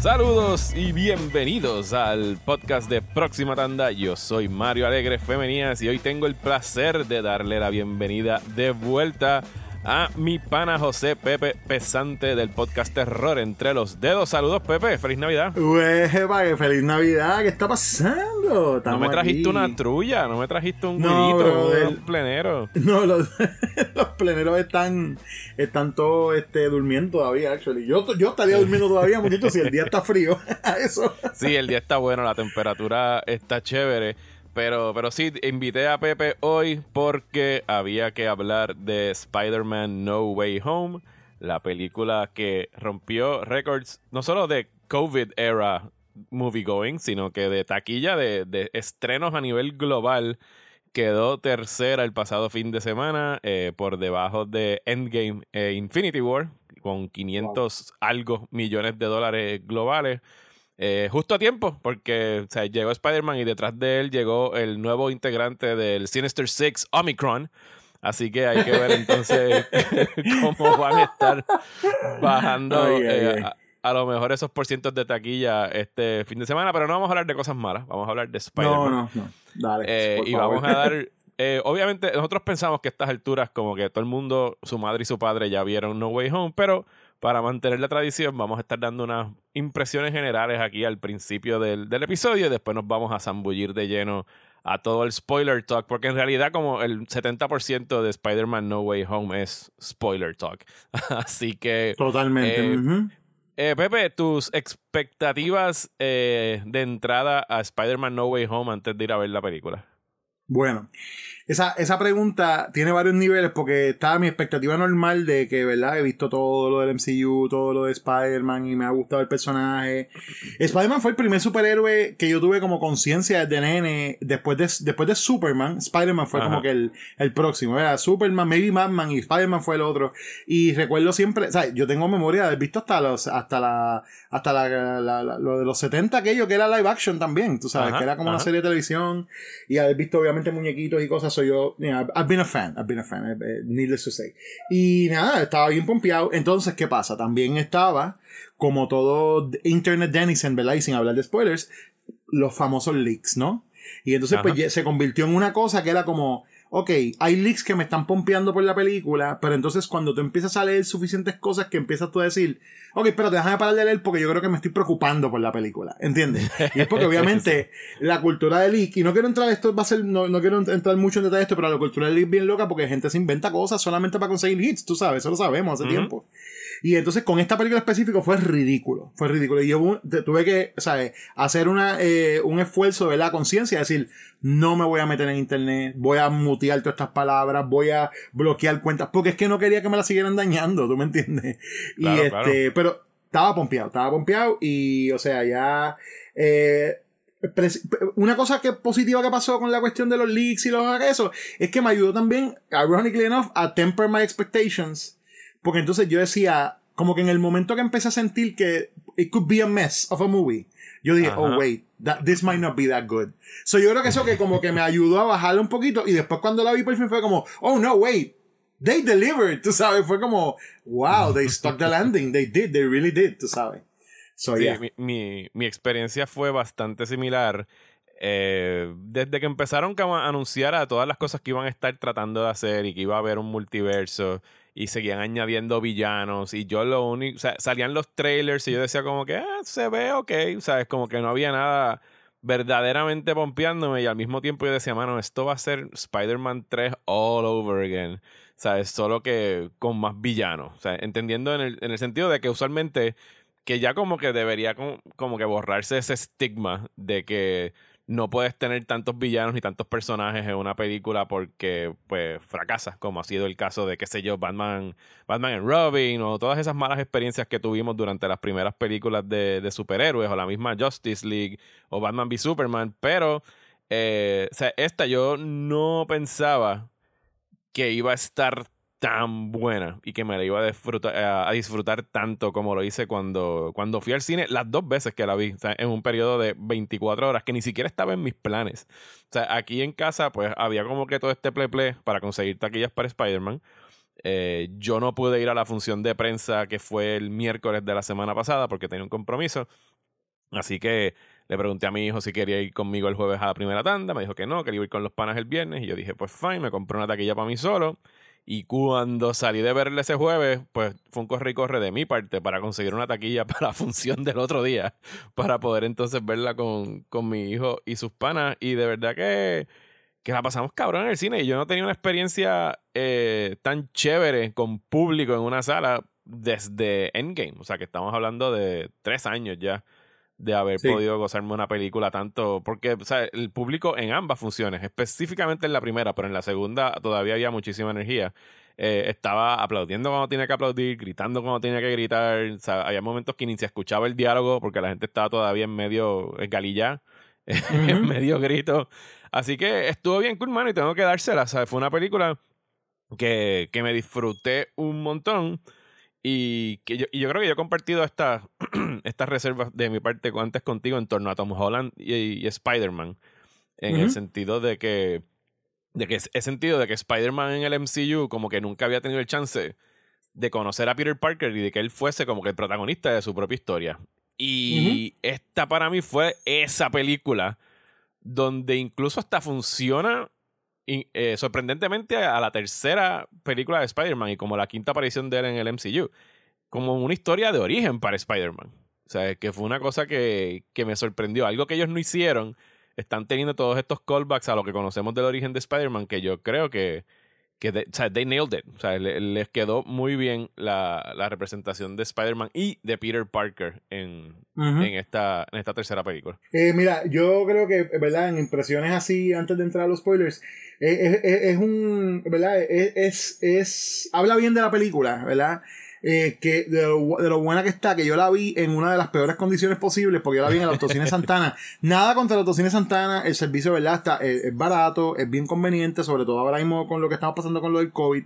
Saludos y bienvenidos al podcast de Próxima Tanda. Yo soy Mario Alegre Femenías y hoy tengo el placer de darle la bienvenida de vuelta mi pana José Pepe Pesante del podcast Terror entre los dedos. Saludos, Pepe. Feliz Navidad. Uepa, feliz Navidad. ¿Qué está pasando? no me trajiste una trulla, no me trajiste un no, un plenero. No, los, pleneros están, están todos este, durmiendo todavía, actually. Yo, yo estaría durmiendo todavía, muchachos, si el día está frío. Eso. Sí, el día está bueno, la temperatura está chévere. Pero, pero sí, invité a Pepe hoy porque había que hablar de Spider-Man No Way Home, la película que rompió récords no solo de COVID era movie going, sino que de taquilla de, estrenos a nivel global. Quedó tercera el pasado fin de semana eh, por debajo de Endgame e Infinity War, con 500 algo millones de dólares globales. Eh, justo a tiempo, porque llegó Spider-Man y detrás de él llegó el nuevo integrante del Sinister Six, Omicron. Así que hay que ver entonces cómo van a estar bajando eh, A, lo mejor esos porcientos de taquilla este fin de semana, pero no vamos a hablar de cosas malas, vamos a hablar de Spider-Man. No, no, no. Dale. Eh, y vamos a dar. obviamente, nosotros pensamos que a estas alturas, como que todo el mundo, su madre y su padre ya vieron No Way Home, pero para mantener la tradición, vamos a estar dando unas impresiones generales aquí al principio del, episodio y después nos vamos a zambullir de lleno a todo el spoiler talk, porque en realidad como el 70% de Spider-Man No Way Home es spoiler talk. Así que... Totalmente. Eh, eh, Pepe, tus expectativas eh, de entrada a Spider-Man No Way Home antes de ir a ver la película. Bueno, esa, esa pregunta tiene varios niveles porque estaba mi expectativa normal de que, ¿verdad? He visto todo lo del MCU, todo lo de Spider-Man y me ha gustado el personaje. Spider-Man fue el primer superhéroe que yo tuve como conciencia desde nene. Después de, después de Superman, Spider-Man fue como que el, el próximo. ¿verdad? Superman, maybe Batman y Spider-Man fue el otro. Y recuerdo siempre, o sea, yo tengo memoria de haber visto hasta los, hasta la, hasta la, lo de los 70 aquello que era live action también, tú sabes, que era como una serie de televisión y haber visto obviamente muñequitos y cosas, soy yo, I've been a fan, I've been a fan, needless to say. Y nada, estaba bien pompeado. Entonces, ¿qué pasa? También estaba, como todo Internet Denizen, ¿verdad? Y sin hablar de spoilers, los famosos leaks, ¿no? Y entonces, pues se convirtió en una cosa que era como, ok, hay leaks que me están pompeando por la película, pero entonces cuando tú empiezas a leer suficientes cosas que empiezas tú a decir, ok, pero déjame parar de leer porque yo creo que me estoy preocupando por la película, ¿entiendes? Y es porque obviamente la cultura del leak, y no quiero entrar, esto va a ser, no, no quiero entrar mucho en detalle esto, pero la cultura del leak es bien loca porque gente se inventa cosas solamente para conseguir hits, tú sabes, eso lo sabemos hace tiempo. Y entonces con esta película específico fue ridículo. Fue ridículo. Y yo tuve que, ¿sabes? Hacer una, eh, un esfuerzo de la conciencia, decir, no me voy a meter en internet, voy a mutear todas estas palabras, voy a bloquear cuentas, porque es que no quería que me la siguieran dañando, ¿tú me entiendes? y este, pero estaba pompeado, estaba pompeado y, o sea, ya, eh, una cosa que positiva que pasó con la cuestión de los leaks y los eso es que me ayudó también, ironically enough, a temper my expectations porque entonces yo decía, como que en el momento que empecé a sentir que it could be a mess of a movie, yo dije, oh wait, that, this might not be that good. So yo creo que eso que como que me ayudó a bajarle un poquito y después cuando la vi por fin fue como, oh no, wait, they delivered, tú sabes, fue como, wow, they stuck the landing, they did, they really did, tú sabes. So, sí, mi, mi, mi, experiencia fue bastante similar. Eh, desde que empezaron a anunciar a todas las cosas que iban a estar tratando de hacer y que iba a haber un multiverso y seguían añadiendo villanos y yo lo único, o sea, salían los trailers y yo decía como que ah, se ve ok, sabes, como que no había nada verdaderamente pompeándome y al mismo tiempo yo decía, mano, esto va a ser Spider-Man 3 all over again, sabes, solo que con más villanos, o sea, entendiendo en el, en el sentido de que usualmente que ya como que debería como que borrarse ese estigma de que no puedes tener tantos villanos ni tantos personajes en una película porque pues fracasa, como ha sido el caso de, qué sé yo, Batman, Batman Robin o todas esas malas experiencias que tuvimos durante las primeras películas de, de superhéroes o la misma Justice League o Batman v Superman, pero eh, o sea, esta yo no pensaba que iba a estar tan buena y que me la iba a disfrutar, a disfrutar tanto como lo hice cuando, cuando fui al cine las dos veces que la vi, o sea, en un periodo de 24 horas que ni siquiera estaba en mis planes. O sea, aquí en casa pues había como que todo este play play para conseguir taquillas para Spider-Man. Eh, yo no pude ir a la función de prensa que fue el miércoles de la semana pasada porque tenía un compromiso. Así que le pregunté a mi hijo si quería ir conmigo el jueves a la primera tanda. Me dijo que no, quería ir con los panas el viernes. Y yo dije, pues fine, me compré una taquilla para mí solo. Y cuando salí de verle ese jueves, pues fue un corre y corre de mi parte para conseguir una taquilla para la función del otro día, para poder entonces verla con, con mi hijo y sus panas. Y de verdad que, que la pasamos cabrón en el cine. Y yo no tenía una experiencia eh, tan chévere con público en una sala desde Endgame. O sea, que estamos hablando de tres años ya de haber podido gozarme una película tanto, porque o sea, el público en ambas funciones, específicamente en la primera, pero en la segunda todavía había muchísima energía. Eh, estaba aplaudiendo cuando tenía que aplaudir, gritando cuando tenía que gritar. O sea, había momentos que ni se escuchaba el diálogo porque la gente estaba todavía en medio en galilla, en medio grito. Así que estuvo bien cool, man, y tengo que dársela. O fue una película que, que me disfruté un montón. Y, que yo, y yo creo que yo he compartido estas estas reservas de mi parte antes contigo en torno a Tom Holland y, Spider-Man. En el sentido de que. De que he sentido de que Spider-Man en el MCU como que nunca había tenido el chance de conocer a Peter Parker y de que él fuese como que el protagonista de su propia historia. Y esta para mí fue esa película donde incluso hasta funciona eh, sorprendentemente a la tercera película de Spider-Man y como la quinta aparición de él en el MCU, como una historia de origen para Spider-Man. O sea, que fue una cosa que, que me sorprendió. Algo que ellos no hicieron. Están teniendo todos estos callbacks a lo que conocemos del origen de Spider-Man, que yo creo que, que o sea, they nailed it. O sea, les quedó muy bien la, la representación de Spider-Man y de Peter Parker en, en, esta, en esta tercera película. Eh, mira, yo creo que, ¿verdad? En impresiones así, antes de entrar a los spoilers, eh, es, es, un, ¿verdad? Es, es, habla bien de la película, ¿verdad? Eh, que de lo, buena que está, que yo la vi en una de las peores condiciones posibles, porque yo la vi en el Autocine Santana. Nada contra el Autocine Santana, el servicio, ¿verdad? Está, es, es, barato, es bien conveniente, sobre todo ahora mismo con lo que estamos pasando con lo del COVID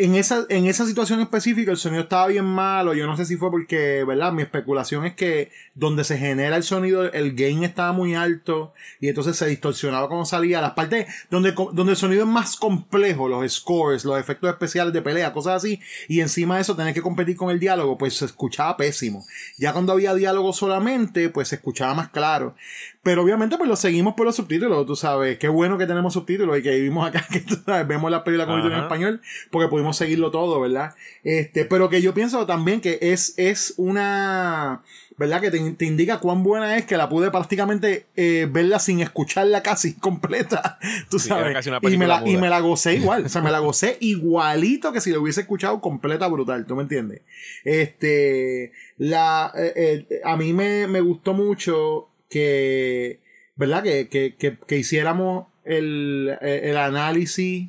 en esa, en esa situación específica el sonido estaba bien malo. Yo no sé si fue porque, ¿verdad? Mi especulación es que donde se genera el sonido, el gain estaba muy alto y entonces se distorsionaba cuando salía. Las partes donde, donde el sonido es más complejo, los scores, los efectos especiales de pelea, cosas así, y encima de eso tener que competir con el diálogo, pues se escuchaba pésimo. Ya cuando había diálogo solamente, pues se escuchaba más claro. Pero obviamente pues lo seguimos por los subtítulos, tú sabes. Qué bueno que tenemos subtítulos y que vivimos acá, que tú sabes, vemos la película con en español, porque pudimos seguirlo todo, ¿verdad? Este, pero que yo pienso también que es, es una, ¿verdad? Que te, indica cuán buena es que la pude prácticamente eh, verla sin escucharla casi completa, tú sabes. y, me la, y me la gocé igual, o sea, me la gocé igualito que si lo hubiese escuchado completa brutal, ¿tú me entiendes? Este, la, eh, eh, a mí me, me gustó mucho que, ¿verdad? Que, que, que, que hiciéramos el, el, análisis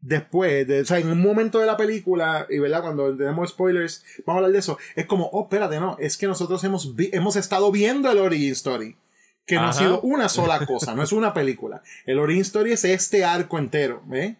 después, de, o sea, en un momento de la película, y verdad, cuando tenemos spoilers, vamos a hablar de eso, es como, oh, espérate, no, es que nosotros hemos, hemos estado viendo el Origin Story, que no ha sido una sola cosa, no es una película. El Origin Story es este arco entero, ¿eh?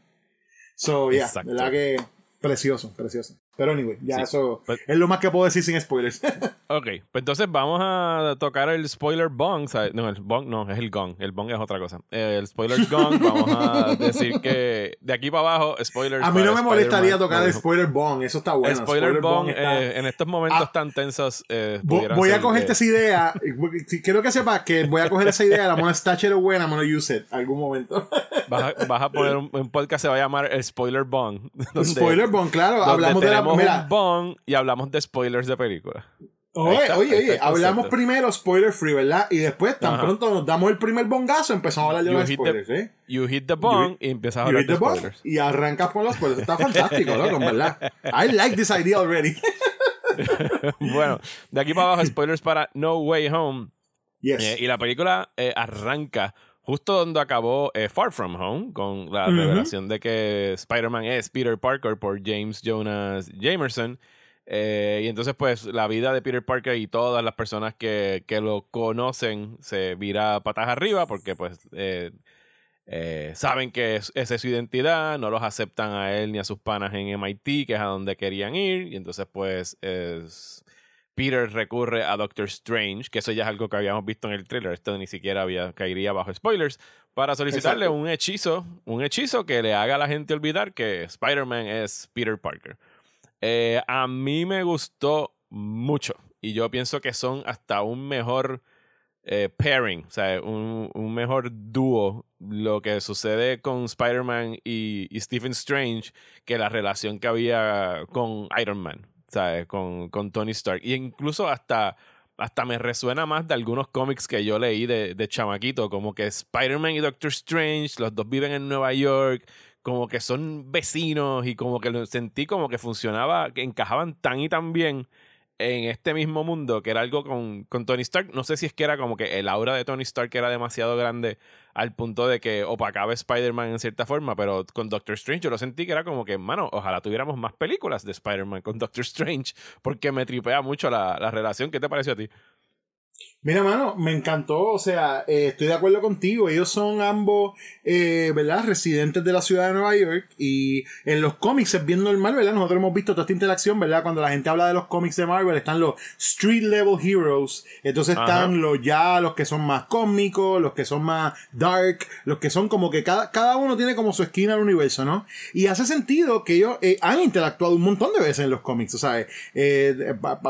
So, ya, yeah, verdad que precioso, precioso. Pero anyway, ya eso pues es lo más que puedo decir sin spoilers. ok, pues entonces vamos a tocar el spoiler bong. No, el bong no, es el gong. El bong es otra cosa. El spoiler gong, vamos a decir que de aquí para abajo, spoilers. A mí no me molestaría tocar el spoiler bong, eso está bueno. Spoiler, bong, eh, en estos momentos ah, tan tensos. Eh, voy a cogerte esa idea. Quiero que sepas que voy a coger esa idea, la mona está chévere buena, I'm gonna use it algún momento. vas, a, vas a poner un, podcast que se va a llamar el spoiler bong. spoiler bong, claro. Hablamos de la un y hablamos de spoilers de película. Oye, oye, oye, hablamos primero spoiler free, ¿verdad? Y después, tan pronto nos damos el primer bongazo, empezamos a hablar de los spoilers, ¿eh? You hit the bong y empiezas a hablar de spoilers. Y arrancas con los spoilers. Está fantástico, ¿no? ¿verdad? I like this idea already. bueno, de aquí para abajo, spoilers para No Way Home. Yes. Eh, y la película eh, arranca justo donde acabó eh, Far From Home, con la revelación de que Spider-Man es Peter Parker por James Jonas Jamerson. Eh, y entonces, pues, la vida de Peter Parker y todas las personas que, que lo conocen se vira patas arriba porque, pues, eh, saben que es, esa es su identidad, no los aceptan a él ni a sus panas en MIT, que es a donde querían ir. Y entonces, pues, es Peter recurre a Doctor Strange, que eso ya es algo que habíamos visto en el trailer, esto ni siquiera había, caería bajo spoilers, para solicitarle un hechizo, un hechizo que le haga a la gente olvidar que Spider-Man es Peter Parker. Eh, a mí me gustó mucho y yo pienso que son hasta un mejor eh, pairing, o sea, un, un, mejor dúo lo que sucede con Spider-Man y, y, Stephen Strange que la relación que había con Iron Man, Con, con Tony Stark. Y incluso hasta, hasta me resuena más de algunos cómics que yo leí de, de chamaquito, como que Spider-Man y Doctor Strange, los dos viven en Nueva York, como que son vecinos y como que lo sentí como que funcionaba, que encajaban tan y tan bien en este mismo mundo, que era algo con, con, Tony Stark. No sé si es que era como que el aura de Tony Stark era demasiado grande al punto de que opacaba Spider-Man en cierta forma, pero con Doctor Strange yo lo sentí que era como que, mano, ojalá tuviéramos más películas de Spider-Man con Doctor Strange, porque me tripea mucho la, la relación. ¿Qué te pareció a ti? Mira, mano, me encantó, o sea, eh, estoy de acuerdo contigo, ellos son ambos, eh, ¿verdad? Residentes de la ciudad de Nueva York y en los cómics es bien normal, ¿verdad? Nosotros hemos visto toda esta interacción, ¿verdad? Cuando la gente habla de los cómics de Marvel, están los street level heroes, entonces están los ya, los que son más cómicos, los que son más dark, los que son como que cada, cada uno tiene como su esquina del universo, ¿no? Y hace sentido que ellos eh, han interactuado un montón de veces en los cómics, ¿sabes?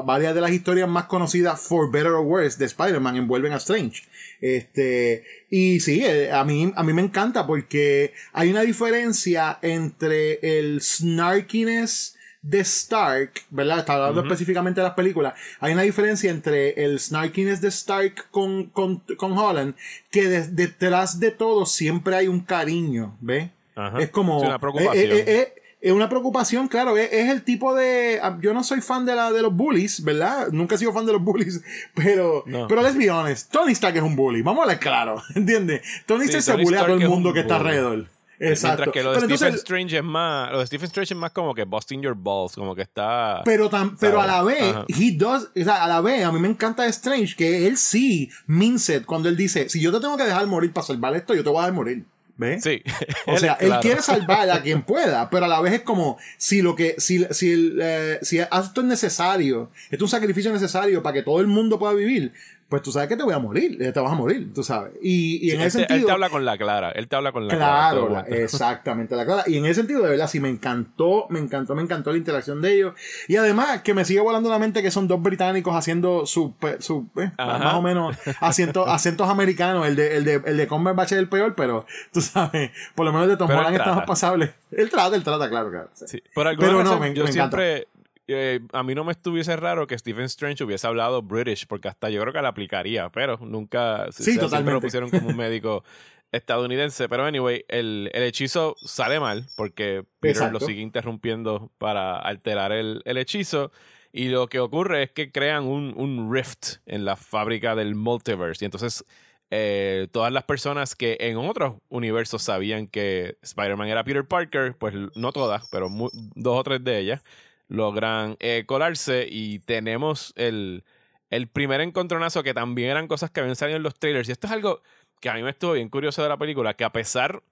varias de las historias más conocidas, for better or worse, de Spider-Man envuelven a Strange. Este, y sí, eh, a mí, a mí me encanta porque hay una diferencia entre el snarkiness de Stark, ¿verdad? Está hablando específicamente de las películas. Hay una diferencia entre el snarkiness de Stark con, con, con Holland, que detrás de todo siempre hay un cariño, ¿ves? Es como... una preocupación. Eh, eh, es una preocupación, claro, es, el tipo de... Ah, yo no soy fan de, la, de los bullies, ¿verdad? Nunca he sido fan de los bullies, pero... Pero let's be honest, Tony Stark es un bully, vamos a ver claro, ¿entiendes? Tony Stark se bulea a todo el mundo que está alrededor. Exacto. Mientras que lo de Stephen Strange es más. Lo de Stephen Strange es más como que busting your balls, como que está. Pero, pero a la vez, he does, o sea, a la vez, a mí me encanta Strange que él sí means it cuando él dice: si yo te tengo que dejar morir para salvar esto, yo te voy a dejar morir. ¿Ves? Sí. O sea, él quiere salvar a quien pueda, pero a la vez es como si lo que, si, si, eh, si esto es necesario, esto es un sacrificio necesario para que todo el mundo pueda vivir, pues tú sabes que te voy a morir, eh, te vas a morir, tú sabes. Y, y en ese sentido. Él te habla con la clara, él te habla con la claro, clara. Claro, exactamente, la clara. Y en ese sentido, de verdad, sí me encantó, me encantó, me encantó la interacción de ellos. Y además, que me sigue volando la mente que son dos británicos haciendo su, su eh, más o menos acentos, acentos americanos. El de, el de, el de Cumberbatch es el peor, pero tú sabes, por lo menos de Tom Holland está más pasable. Él trata, él trata, claro, claro. Sí. Por pero no, me, yo siempre, eh, a mí no me estuviese raro que Stephen Strange hubiese hablado British, porque hasta yo creo que la aplicaría, pero nunca sí, se, totalmente. lo pusieron como un médico estadounidense. Pero anyway, el, el, hechizo sale mal porque Peter lo sigue interrumpiendo para alterar el, el, hechizo. Y lo que ocurre es que crean un, un rift en la fábrica del multiverse. Y entonces eh, todas las personas que en otros universos sabían que Spider-Man era Peter Parker, pues no todas, pero dos o tres de ellas, logran eh, colarse y tenemos el, el primer encontronazo que también eran cosas que habían salido en los trailers. Y esto es algo que a mí me estuvo bien curioso de la película, que a pesar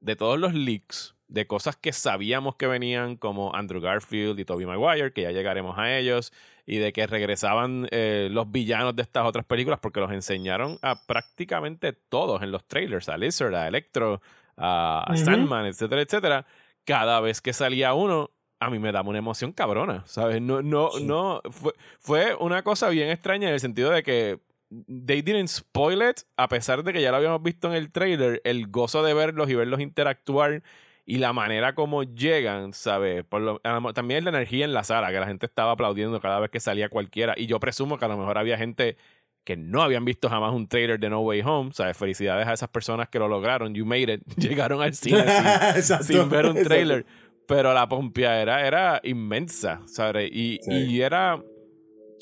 de todos los leaks, de cosas que sabíamos que venían, como Andrew Garfield y Tobey Maguire, que ya llegaremos a ellos, y de que regresaban eh, los villanos de estas otras películas, porque los enseñaron a prácticamente todos en los trailers, a Lizard, a Electro, a, Sandman, etcétera, etcétera. Cada vez que salía uno, a mí me daba una emoción cabrona, ¿sabes? No, no, no, fue, fue una cosa bien extraña en el sentido de que they didn't spoil it, a pesar de que ya lo habíamos visto en el trailer, el gozo de verlos y verlos interactuar y la manera como llegan, ¿sabes? Por lo, también la energía en la sala, que la gente estaba aplaudiendo cada vez que salía cualquiera. Y yo presumo que a lo mejor había gente que no habían visto jamás un trailer de No Way Home, ¿sabes? Felicidades a esas personas que lo lograron. You made it. Llegaron al cine sin, ver un trailer. Pero la pompeadera era inmensa, ¿sabes? Y, y era.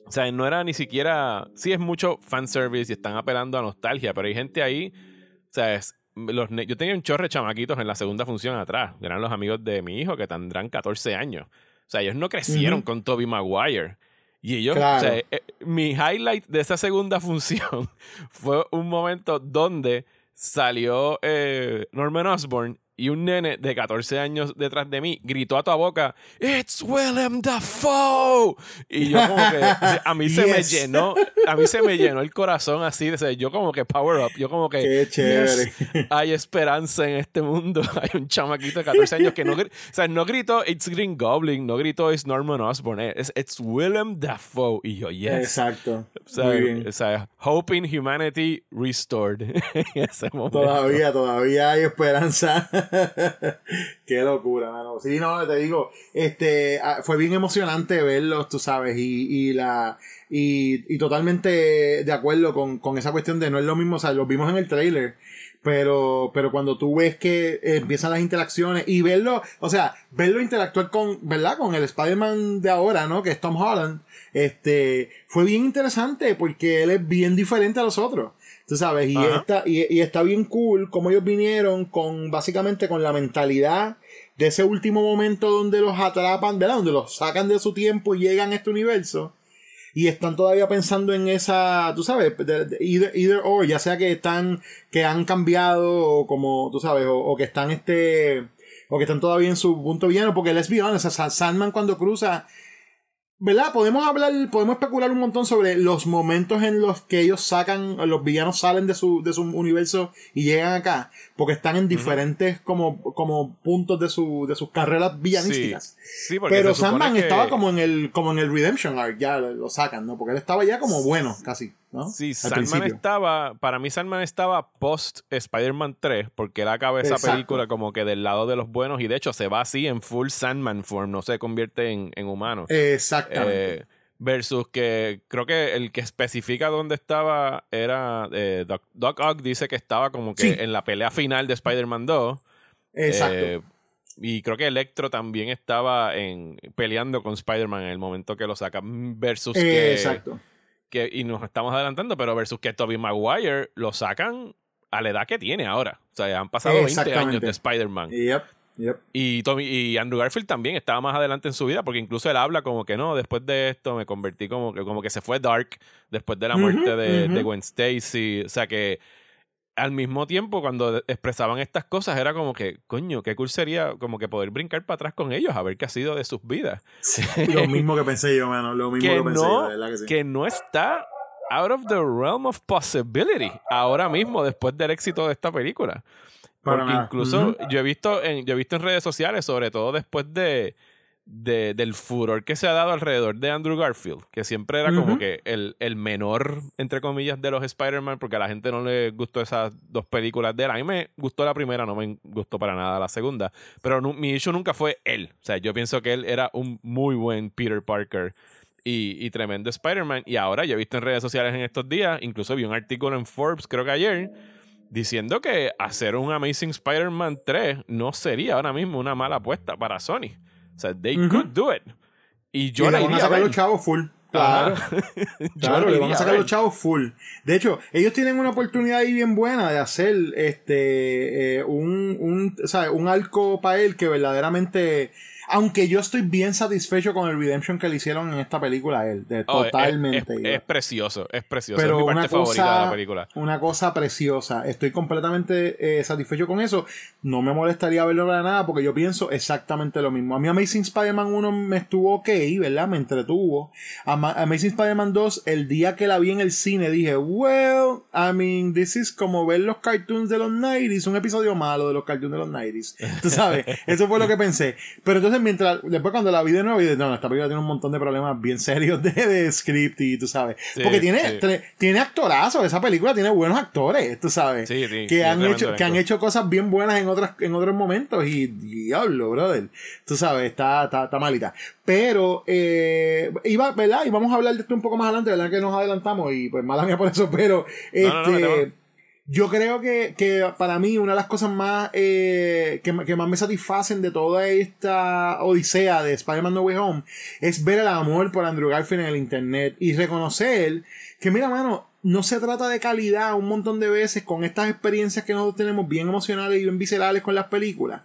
O sea, no era ni siquiera. Sí, es mucho fanservice y están apelando a nostalgia, pero hay gente ahí. O sea, los, yo tenía un chorre de chamaquitos en la segunda función atrás. Eran los amigos de mi hijo que tendrán 14 años. O sea, ellos no crecieron con Toby Maguire. Y ellos, o sea, eh, mi highlight de esa segunda función fue un momento donde salió eh, Norman Osborn y un nene de 14 años detrás de mí gritó a toda boca, It's Willem Dafoe. Y yo como que, a mí se me llenó, a mí se me llenó el corazón así, de, yo como que power up, yo como que, Qué chévere. hay esperanza en este mundo. Hay un chamaquito de 14 años que no, o sea, no gritó It's Green Goblin, no gritó It's Norman Osborn, es It's Willem Dafoe. Y yo, yes. Exacto. O sea, Muy bien. o sea, Hope in Humanity Restored en ese momento. Todavía, todavía hay esperanza. Qué locura, mano. Sí, no, te digo, este, ah, fue bien emocionante verlos, tú sabes, y, y la, y, y totalmente de acuerdo con, con esa cuestión de no es lo mismo, o sea, los vimos en el trailer, pero, pero cuando tú ves que empiezan las interacciones y verlo, o sea, verlo interactuar con, ¿verdad? Con el Spider-Man de ahora, ¿no? Que es Tom Holland, este, fue bien interesante porque él es bien diferente a los otros. Tú sabes, y Ajá. está, y, y está bien cool como ellos vinieron con, básicamente con la mentalidad de ese último momento donde los atrapan, ¿verdad? Donde los sacan de su tiempo y llegan a este universo. Y están todavía pensando en esa, tú sabes, either, either or, ya sea que están, que han cambiado, o como, tú sabes, o, o que están este, o que están todavía en su punto villano, porque let's be honest, o sea, Sandman cuando cruza, ¿verdad? Podemos hablar, podemos especular un montón sobre los momentos en los que ellos sacan, los villanos salen de su, de su universo y llegan acá, porque están en diferentes como, como puntos de, su, de sus carreras villanísticas. Sí, Pero Sandman que- estaba como en el, como en el Redemption Arc, ya lo, lo sacan, ¿no? Porque él estaba ya como bueno, casi, ¿no? Sí, Al Sandman principio. estaba, para mí Sandman estaba post Spider-Man 3, porque él acaba esa Exacto. película como que del lado de los buenos y de hecho se va así en full Sandman form, no se convierte en, en humano. Exactamente. Eh, versus que creo que el que especifica dónde estaba era eh, Doc, Doc Ock dice que estaba como que Sí. en la pelea final de Spider-Man 2. Exacto. Eh, y creo que Electro también estaba en, peleando con Spider-Man en el momento que lo sacan. Versus que, Exacto. que. Y nos estamos adelantando, pero versus que Tobey Maguire lo sacan a la edad que tiene ahora. O sea, han pasado 20 años de Spider-Man. Yep, yep. Y, Tommy, y Andrew Garfield también estaba más adelante en su vida, porque incluso él habla como que no, después de esto me convertí como que, como que se fue dark después de la muerte de, Gwen Stacy. O sea que al mismo tiempo, cuando expresaban estas cosas, era como que, coño, qué cool sería como que poder brincar para atrás con ellos, a ver qué ha sido de sus vidas. Lo mismo que pensé yo, mano. Lo mismo que, que, pensé yo, no, de verdad que sí. que no está out of the realm of possibility ahora mismo, después del éxito de esta película. Porque incluso Ujú. yo he visto en, yo he visto en redes sociales, sobre todo después de, de- del furor que se ha dado alrededor de Andrew Garfield, que siempre era como Ujú. que el, el menor, entre comillas, de los Spider-Man, porque a la gente no le gustó esas dos películas de él. A mí me gustó la primera, no me gustó para nada la segunda. Pero nu- mi issue nunca fue él. O sea, yo pienso que él era un muy buen Peter Parker. Y, y tremendo Spider-Man. Y ahora yo he visto en redes sociales en estos días, incluso vi un artículo en Forbes, creo que ayer, diciendo que hacer un Amazing Spider-Man 3 no sería ahora mismo una mala apuesta para Sony. O sea, they could do it. Y yo Y la le van a iría a sacar los chavos full. Claro. Claro, la le van a sacar los chavos full. De hecho, ellos tienen una oportunidad ahí bien buena de hacer este eh, un, un, ¿sabes? un arco para él que verdaderamente. Aunque yo estoy bien satisfecho con el Redemption que le hicieron en esta película a él. De, Oh, totalmente. Es, precioso, es precioso. Pero es mi una parte favorita de la película. una cosa preciosa. Estoy completamente eh, satisfecho con eso. No me molestaría verlo para nada porque yo pienso exactamente lo mismo. A mí Amazing Spider-Man 1 me estuvo ok, ¿verdad? Me entretuvo. Ama- Amazing Spider-Man 2, el día que la vi en el cine dije, well, I mean, this is como ver los cartoons de los 90s, un episodio malo de los cartoons de los 90s. Tú sabes, eso fue lo que pensé. Pero entonces mientras, después cuando la vi de nuevo, dije, no, esta película tiene un montón de problemas bien serios de, de script y tú sabes. Sí, porque tiene, sí. tre- tiene actorazos, esa película tiene buenos actores, tú sabes. Sí, sí, que han hecho, que han hecho cosas bien buenas en otras, en otros momentos. Y diablo, brother. Tú sabes, está, está, está malita. Pero, eh, iba, ¿verdad? Y vamos a hablar de esto un poco más adelante, ¿verdad? Que nos adelantamos y pues mala mía por eso, pero este. No, no. Yo creo que, que para mí una de las cosas más eh, que, que más me satisfacen de toda esta odisea de Spider-Man No Way Home es ver el amor por Andrew Garfield en el internet y reconocer que mira mano no se trata de calidad un montón de veces con estas experiencias que nosotros tenemos bien emocionales y bien viscerales con las películas.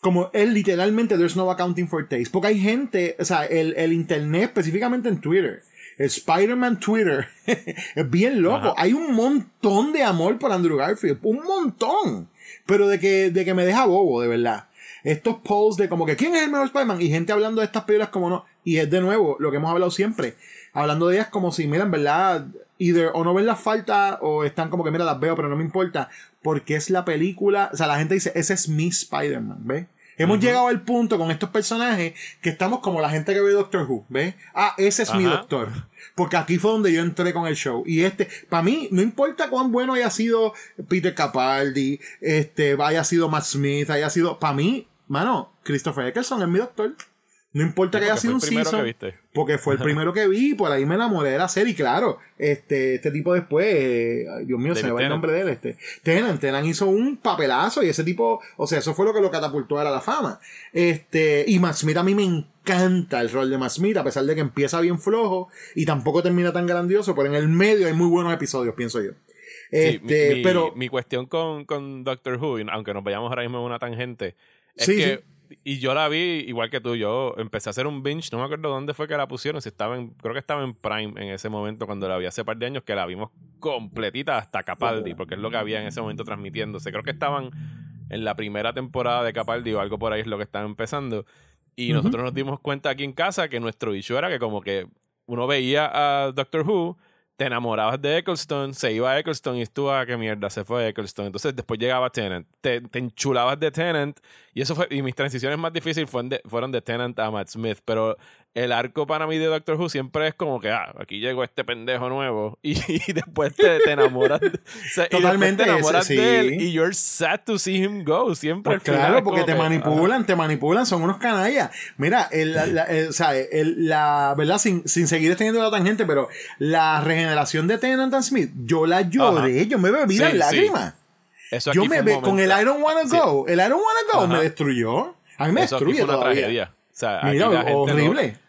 Como él literalmente there's no accounting for taste. Porque hay gente o sea el, el internet específicamente en Twitter Spider-Man Twitter es bien loco Ajá. hay un montón de amor por Andrew Garfield un montón pero de que, de que me deja bobo, de verdad. Estos polls de como que quién es el mejor Spider-Man y gente hablando de estas películas como no. Y es de nuevo lo que hemos hablado siempre. Hablando de ellas como si, mira, en verdad, either o no ven las falta o están como que, mira, las veo, pero no me importa. Porque es la película. O sea, la gente dice, ese es mi Spider-Man, ¿ves? Hemos llegado al punto con estos personajes que estamos como la gente que ve Doctor Who, ¿ves? Ah, ese es mi doctor. Porque aquí fue donde yo entré con el show. Y este, para mí, no importa cuán bueno haya sido Peter Capaldi, este, haya sido Matt Smith, haya sido, para mí, mano, Christopher Eccleston es mi doctor. No importa que haya sido un season. Porque fue el primero que vi, por ahí me enamoré de la serie. Y claro, este, este tipo después, eh, Dios mío, se me va el nombre de él. Este. Tennant, Tennant hizo un papelazo y ese tipo, o sea, eso fue lo que lo catapultó a la fama. Este, y Smith a mí me encanta el rol de Smith, a pesar de que empieza bien flojo y tampoco termina tan grandioso, pero en el medio hay muy buenos episodios, pienso yo. Este, mi, pero mi cuestión con, con Doctor Who, aunque nos vayamos ahora mismo en una tangente, es que y yo la vi igual que tú. Yo empecé a hacer un binge. No me acuerdo dónde fue que la pusieron. Si estaba en, creo que estaba en Prime en ese momento cuando la vi hace par de años que la vimos completita hasta Capaldi, porque es lo que había en ese momento transmitiéndose. Creo que estaban en la primera temporada de Capaldi o algo por ahí es lo que estaban empezando. Y nosotros nos dimos cuenta aquí en casa que nuestro issue era que como que uno veía a Doctor Who te enamorabas de Eccleston, se iba a Eccleston y a ah, qué mierda, se fue a Eccleston. Entonces después llegaba Tennant, te, te, enchulabas de Tennant y eso fue, y mis transiciones más difíciles fueron de, fueron de Tennant a Matt Smith, pero el arco para mí de Doctor Who siempre es como que, ah, aquí llegó este pendejo nuevo y, después te, te enamoras, Totalmente te enamoras de él y you're sad to see him go, siempre. Pues claro, porque te manipulan, te manipulan, son unos canallas. Mira, el, la, o sea, el, la verdad, sin, sin seguir teniendo la tangente, pero la regeneración de Tennant Smith, yo la lloré, yo me bebí las lágrimas. yo me ve, con el I don't wanna go, el I don't wanna go me destruyó. A mí me destruye una tragedia. O sea, Mira, horrible.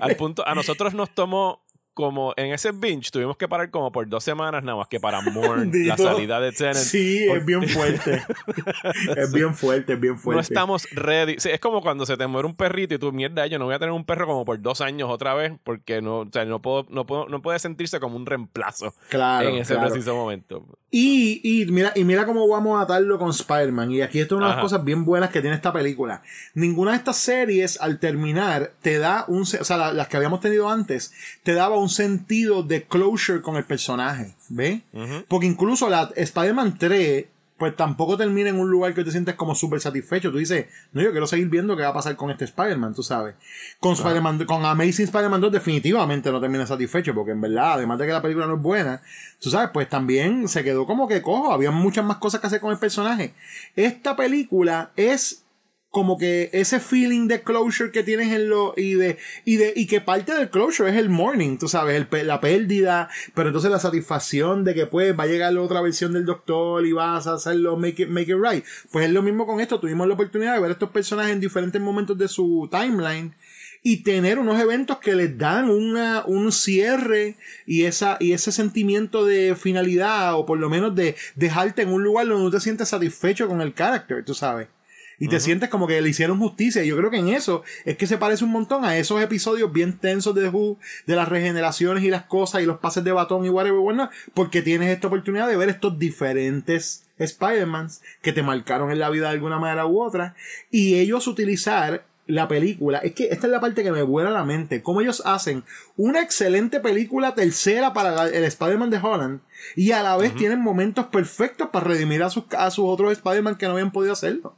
Al punto, a nosotros nos tomó como en ese binge tuvimos que parar como por dos semanas nada más que para mourn la salida de Tenet. Sí, es bien fuerte. es bien fuerte, es bien fuerte. No estamos ready. es como cuando se te muere un perrito y tú, mierda, yo no voy a tener un perro como por dos años otra vez porque no, o sea, no, puedo, no, puedo, no puede sentirse como un reemplazo claro, en ese preciso momento. Y, y, mira, y mira cómo vamos a atarlo con Spider-Man. Y aquí esto es una de las cosas bien buenas que tiene esta película. Ninguna de estas series al terminar te da un... O sea, las que habíamos tenido antes, te daba un sentido de closure con el personaje, ¿ves? Porque incluso la Spider-Man 3, pues tampoco termina en un lugar que te sientes como súper satisfecho. Tú dices, no, yo quiero seguir viendo qué va a pasar con este Spider-Man, tú sabes. Con, Spider-Man, con Amazing Spider-Man 2 definitivamente no termina satisfecho, porque en verdad, además de que la película no es buena, tú sabes, pues también se quedó como que cojo, había muchas más cosas que hacer con el personaje. Esta película es como que ese feeling de closure que tienes en lo y de y de y que parte del closure es el morning tú sabes la pérdida pero entonces la satisfacción de que pues va a llegar la otra versión del doctor y vas a hacerlo make it, make it right. Pues es lo mismo con esto tuvimos la oportunidad de ver estos personajes en diferentes momentos de su timeline y tener unos eventos que les dan una, un cierre y, esa, y ese sentimiento de finalidad o por lo menos de dejarte en un lugar donde no te sientes satisfecho con el carácter, tú sabes y te sientes como que le hicieron justicia. Y yo creo que en eso es que se parece un montón a esos episodios bien tensos de Who, de las regeneraciones y las cosas y los pases de batón y whatever, porque tienes esta oportunidad de ver estos diferentes Spider-Mans que te marcaron en la vida de alguna manera u otra y ellos utilizar la película, es que esta es la parte que me vuela la mente, cómo ellos hacen una excelente película tercera para el Spider-Man de Holland y a la vez tienen momentos perfectos para redimir a sus, a sus otros Spider-Man que no habían podido hacerlo.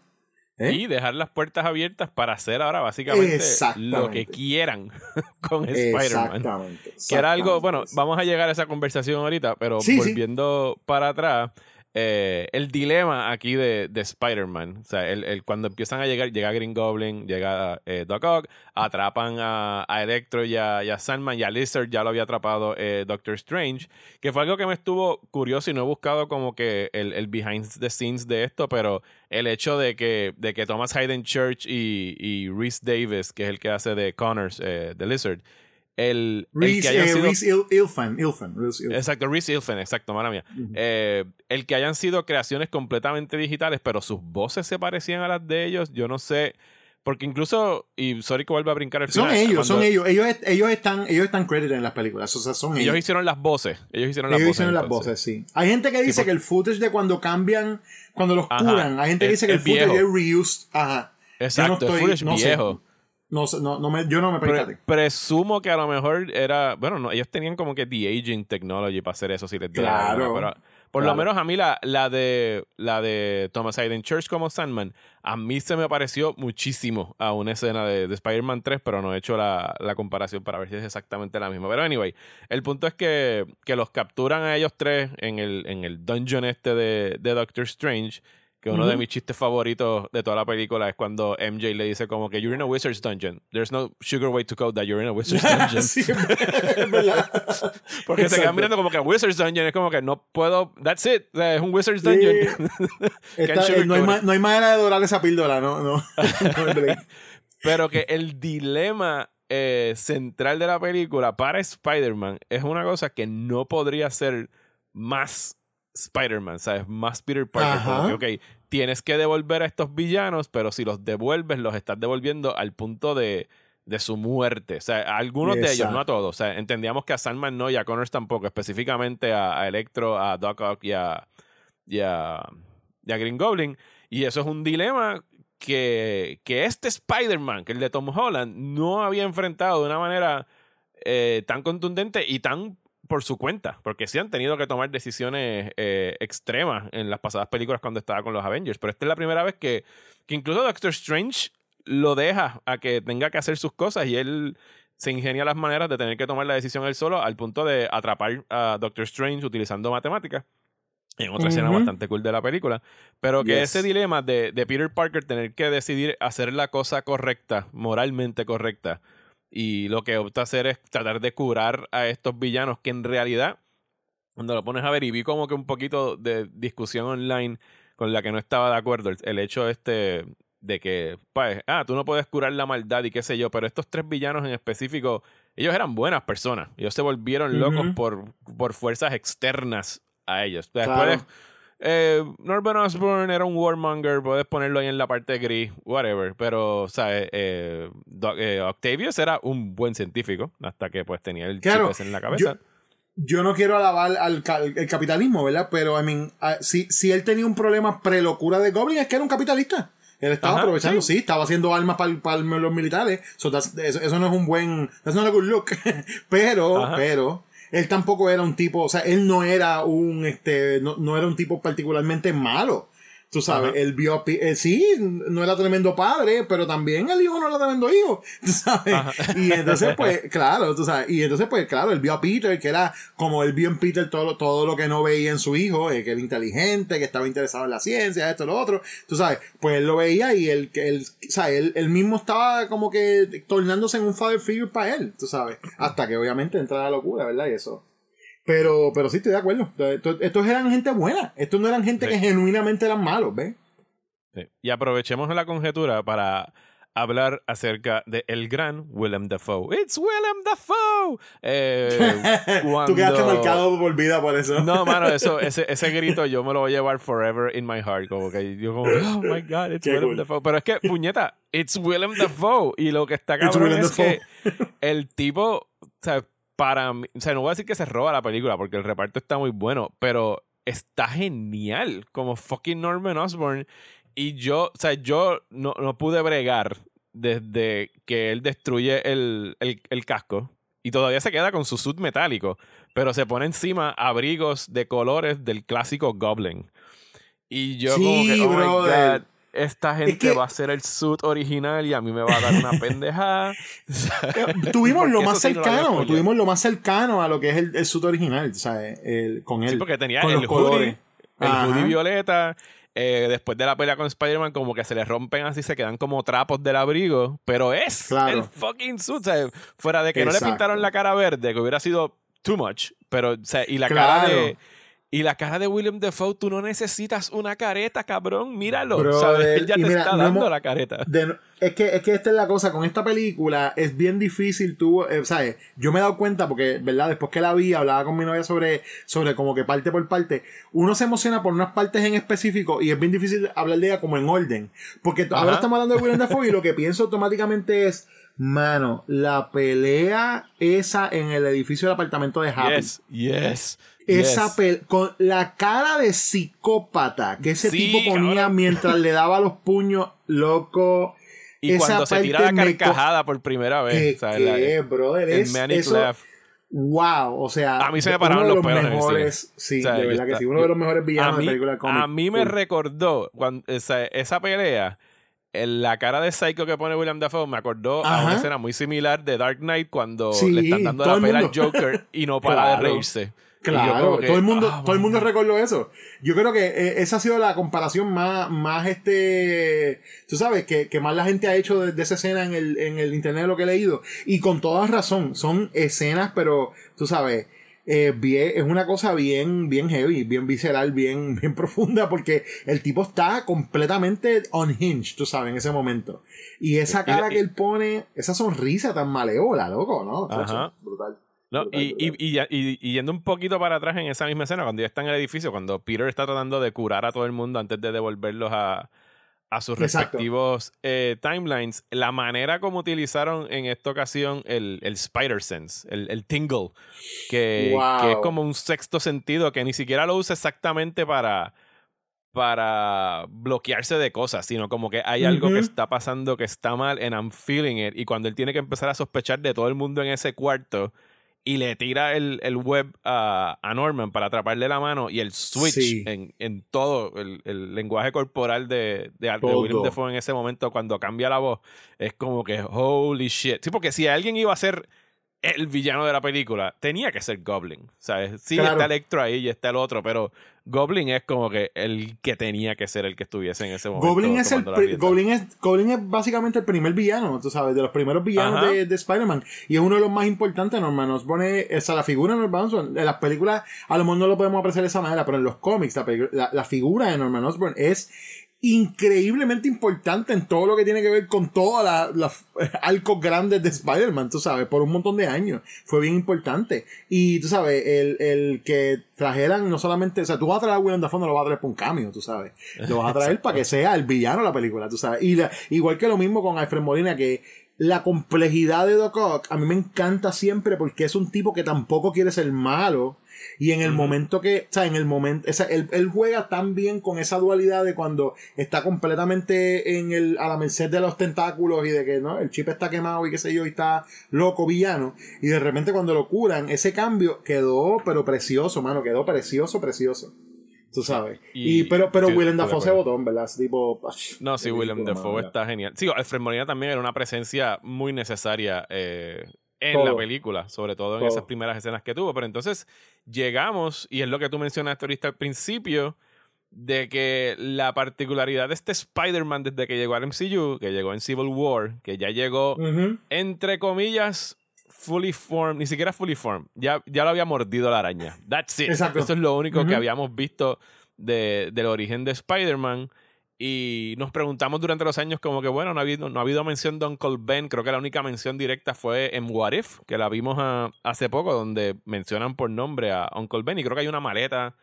¿Eh? Y dejar las puertas abiertas para hacer ahora básicamente lo que quieran con Spider-Man. Que era algo, bueno, vamos a llegar a esa conversación ahorita, pero volviendo para atrás, eh, el dilema aquí de, de Spider-Man. O sea, el, cuando empiezan a llegar, llega Green Goblin, llega eh, Doc Ock, atrapan a, Electro y a, Sandman y a Lizard, ya lo había atrapado eh, Doctor Strange, que fue algo que me estuvo curioso y no he buscado como que el, el behind the scenes de esto, pero el hecho de que, de que Thomas Hayden Church y, y Reese Davis, que es el que hace de Connors, de Lizard, el, el que hayan eh, sido, Ilfan, Exacto, Reese Ilfan, exacto, mala mía. Eh, el que hayan sido creaciones completamente digitales, pero sus voces se parecían a las de ellos, yo no sé. porque incluso, y sorry que vuelva a brincar el final. Son ellos, son ellos. Ellos, ellos están, ellos están credited en las películas. O sea, son ellos. Ellos hicieron las voces. Ellos hicieron las ellos voces. Hicieron las voces, sí. Hay gente que dice que el footage de cuando cambian, cuando los curan, hay gente que dice que el, footage es reused. Ajá. Exacto, el footage viejo. No, no, no me, yo no me percaté. presumo que a lo mejor era. Bueno, no, ellos tenían como que the aging technology para hacer eso si les Claro. Pero por lo menos a mí la, la, de la de Thomas Hayden Church como Sandman, a mí se me pareció muchísimo a una escena de, de Spider-Man 3, pero no he hecho la, la, comparación para ver si es exactamente la misma. Pero anyway, el punto es que, que los capturan a ellos tres en el, en el dungeon este de, de Doctor Strange que uno de mis chistes favoritos de toda la película es cuando MJ le dice como que you're in a wizard's dungeon. There's no sugar way to code that you're in a wizard's dungeon. sí. Porque se quedan mirando como que wizard's dungeon es como que no puedo, that's it, es un wizard's dungeon. Eh, no, hay no, hay manera de dorar esa píldora, no, no. Pero que el dilema eh, central de la película para Spider-Man es una cosa que no podría ser más Spider-Man, ¿sabes? Más Peter Parker. ok, tienes que devolver a estos villanos, pero si los devuelves, los estás devolviendo al punto de, de su muerte. O sea, a algunos de ellos, no a todos. O sea, entendíamos que a Sandman no y a Connors tampoco, específicamente a, Electro, a Doc Ock y a, y a, Green Goblin. Y eso es un dilema que, que este Spider-Man, que el de Tom Holland, no había enfrentado de una manera eh, tan contundente y tan por su cuenta, porque sí han tenido que tomar decisiones eh, extremas en las pasadas películas cuando estaba con los Avengers, pero esta es la primera vez que, que incluso Doctor Strange lo deja a que tenga que hacer sus cosas y él se ingenia las maneras de tener que tomar la decisión él solo al punto de atrapar a Doctor Strange utilizando matemáticas en otra escena bastante cool de la película. Pero que ese dilema de, de, Peter Parker tener que decidir hacer la cosa correcta, moralmente correcta, y lo que opta a hacer es tratar de curar a estos villanos que en realidad, cuando lo pones a ver y vi como que un poquito de discusión online con la que no estaba de acuerdo, el, hecho este de que, pues, ah, tú no puedes curar la maldad y qué sé yo, pero estos tres villanos en específico, ellos eran buenas personas, ellos se volvieron locos por, por fuerzas externas a ellos. Después, eh, Norman Osborn era un warmonger, puedes ponerlo ahí en la parte gris, whatever. Pero, o sea, eh, eh, Octavius era un buen científico hasta que pues tenía el claro, en la cabeza. Yo, no quiero alabar al el capitalismo, ¿verdad? Pero, I mean, ah, si, si él tenía un problema pre-locura de Goblin, es que era un capitalista. Él estaba aprovechando, sí. estaba haciendo armas para los militares. eso, eso, no es un buen. Eso no es un good look. pero, pero él tampoco era un tipo, o sea, él no era un, este, no, no era un tipo particularmente malo. Tú sabes, él vio, eh, sí, no era tremendo padre, pero también el hijo no era tremendo hijo, tú sabes. Y entonces, pues, claro, tú sabes, y entonces, pues, claro, él vio a Peter, que era como él vio en Peter todo, todo lo que no veía en su hijo, eh, que era inteligente, que estaba interesado en la ciencia, esto, lo otro, tú sabes, pues él lo veía y él, él, o sea, él, él mismo estaba como que tornándose en un father figure para él, tú sabes, hasta que obviamente entra la locura, ¿verdad? Y eso. Pero, pero sí estoy de acuerdo. Estos, eran gente buena. Estos no eran gente que genuinamente eran malos, ¿ves? Y aprovechemos la conjetura para hablar acerca de el gran Willem Dafoe. ¡It's Willem Dafoe! Eh, Tú quedaste marcado por vida por eso. no, mano, eso, ese, ese grito yo me lo voy a llevar forever in my heart. Como que yo como, oh my God, it's Willem Dafoe. Pero es que, puñeta, it's Willem Dafoe. Y lo que está cabrón es que el tipo, o sea, para mí, o sea, no voy a decir que se roba la película porque el reparto está muy bueno, pero está genial como fucking Norman Osborn. Y yo, o sea, yo no, no pude bregar desde que él destruye el, el, casco y todavía se queda con su suit metálico, pero se pone encima abrigos de colores del clásico Goblin. Y yo como que, oh my God, esta gente va a ser el suit original y a mí me va a dar una pendejada. tuvimos lo más cercano, tuvimos lo más cercano a lo que es el, el suit original, ¿sabes? El, con él. Sí, porque tenía el hoodie, el hoodie violeta. Eh, después de la pelea con Spider-Man, como que se le rompen así, se quedan como trapos del abrigo. Pero es el fucking suit. fuera de que no le pintaron la cara verde, que hubiera sido too much. Pero, o sea, y la cara de y la cara de William Defoe, tú no necesitas una careta, cabrón. Míralo. ¿sabes? Él ya te está dando la careta. es que, es que esta es la cosa, con esta película es bien difícil tú, eh, ¿sabes? Yo me he dado cuenta porque, ¿verdad? Después que la vi, hablaba con mi novia sobre, sobre como que parte por parte, uno se emociona por unas partes en específico y es bien difícil hablar de ella como en orden. Porque ahora estamos hablando de William Dafoe y lo que pienso automáticamente es, mano, la pelea esa en el edificio del apartamento de Happy. Yes, yes. Esa con la cara de psicópata que ese tipo ponía mientras le daba los puños, loco. Y cuando se tira la carcajada por primera vez. ¿Qué, brother? Es, eso, Wow, o sea, a mí se me pararon los pelos mejores, Sí, de verdad que sí, uno de los mejores villanos de película de cómic. A mí me recordó cuando esa, esa pelea, la cara de Psycho que pone William Dafoe me acordó a una escena muy similar de Dark Knight cuando le están dando la pela al Joker y no para de reírse. Claro, todo el mundo, ah, todo el mundo recordó eso. Yo creo que eh, esa ha sido la comparación más, más este, tú sabes, que, que más la gente ha hecho de, esa escena en el, en el internet de lo que he leído. Y con toda razón, son escenas, pero, tú sabes, eh, bien, es una cosa bien, bien heavy, bien visceral, bien, bien profunda, porque el tipo está completamente unhinged, tú sabes, en ese momento. Y esa cara que él pone, esa sonrisa tan maleola, loco, ¿no? Ajá. Brutal. No, y, y, y, yendo un poquito para atrás en esa misma escena, cuando ya está en el edificio, cuando Peter está tratando de curar a todo el mundo antes de devolverlos a, a sus respectivos eh, timelines, la manera como utilizaron en esta ocasión el, el Spider Sense, el, el tingle, que, que, es como un sexto sentido que ni siquiera lo usa exactamente para para bloquearse de cosas, sino como que hay algo que está pasando que está mal and I'm feeling it y cuando él tiene que empezar a sospechar de todo el mundo en ese cuarto, y le tira el, el web a, a, Norman para atraparle la mano y el switch en, en, todo el, el, lenguaje corporal de, de, de William Defoe en ese momento cuando cambia la voz es como que holy shit. Sí, porque si alguien iba a ser el villano de la película tenía que ser Goblin. ¿Sabes? Sí, está Electro ahí y está el otro, pero Goblin es como que el que tenía que ser el que estuviese en ese momento. Goblin es, el Goblin es, Goblin es básicamente el primer villano, tú sabes, de los primeros villanos de, de Spider-Man. Y es uno de los más importantes, Norman. Nos pone, esa la figura de Norman Osborn. En las películas, a lo mejor no lo podemos apreciar de esa manera, pero en los cómics, la, la figura de Norman Osborn es increíblemente importante en todo lo que tiene que ver con todas las arcos grandes de Spider-Man, tú sabes, por un montón de años. Fue bien importante. Y tú sabes, el, el que trajeran no solamente, o sea, tú vas a traer a Willem Dafoe, no lo vas a traer por un cambio, tú sabes. Lo vas a traer para que sea el villano de la película, tú sabes. Y igual que lo mismo con Alfred Molina, que la complejidad de Doc Ock a mí me encanta siempre porque es un tipo que tampoco quiere ser malo y en el momento que, o sea, en el momento, o él, él, juega tan bien con esa dualidad de cuando está completamente en el, a la merced de los tentáculos y de que, ¿no? El chip está quemado y qué sé yo, y está loco, villano. Y de repente cuando lo curan, ese cambio quedó, pero precioso, mano, quedó precioso, precioso. Tú sabes. Y, pero pero Willem Dafoe se botó, ¿verdad? Tipo, no, sí, Willem Dafoe está genial. Sí, Alfred Molina también era una presencia muy necesaria eh, en la película, sobre todo en esas primeras escenas que tuvo. Pero entonces llegamos, y es lo que tú mencionaste ahorita al principio, de que la particularidad de este Spider-Man desde que llegó al MCU, que llegó en Civil War, que ya llegó, entre comillas, fully formed, ni siquiera fully formed, ya, ya lo había mordido la araña. That's it. Eso es lo único que habíamos visto de, del origen de Spider-Man. Y nos preguntamos durante los años como que, bueno, no ha habido, no ha habido mención de Uncle Ben. Creo que la única mención directa fue en What If, que la vimos hace poco, donde mencionan por nombre a Uncle Ben. Y creo que hay una maleta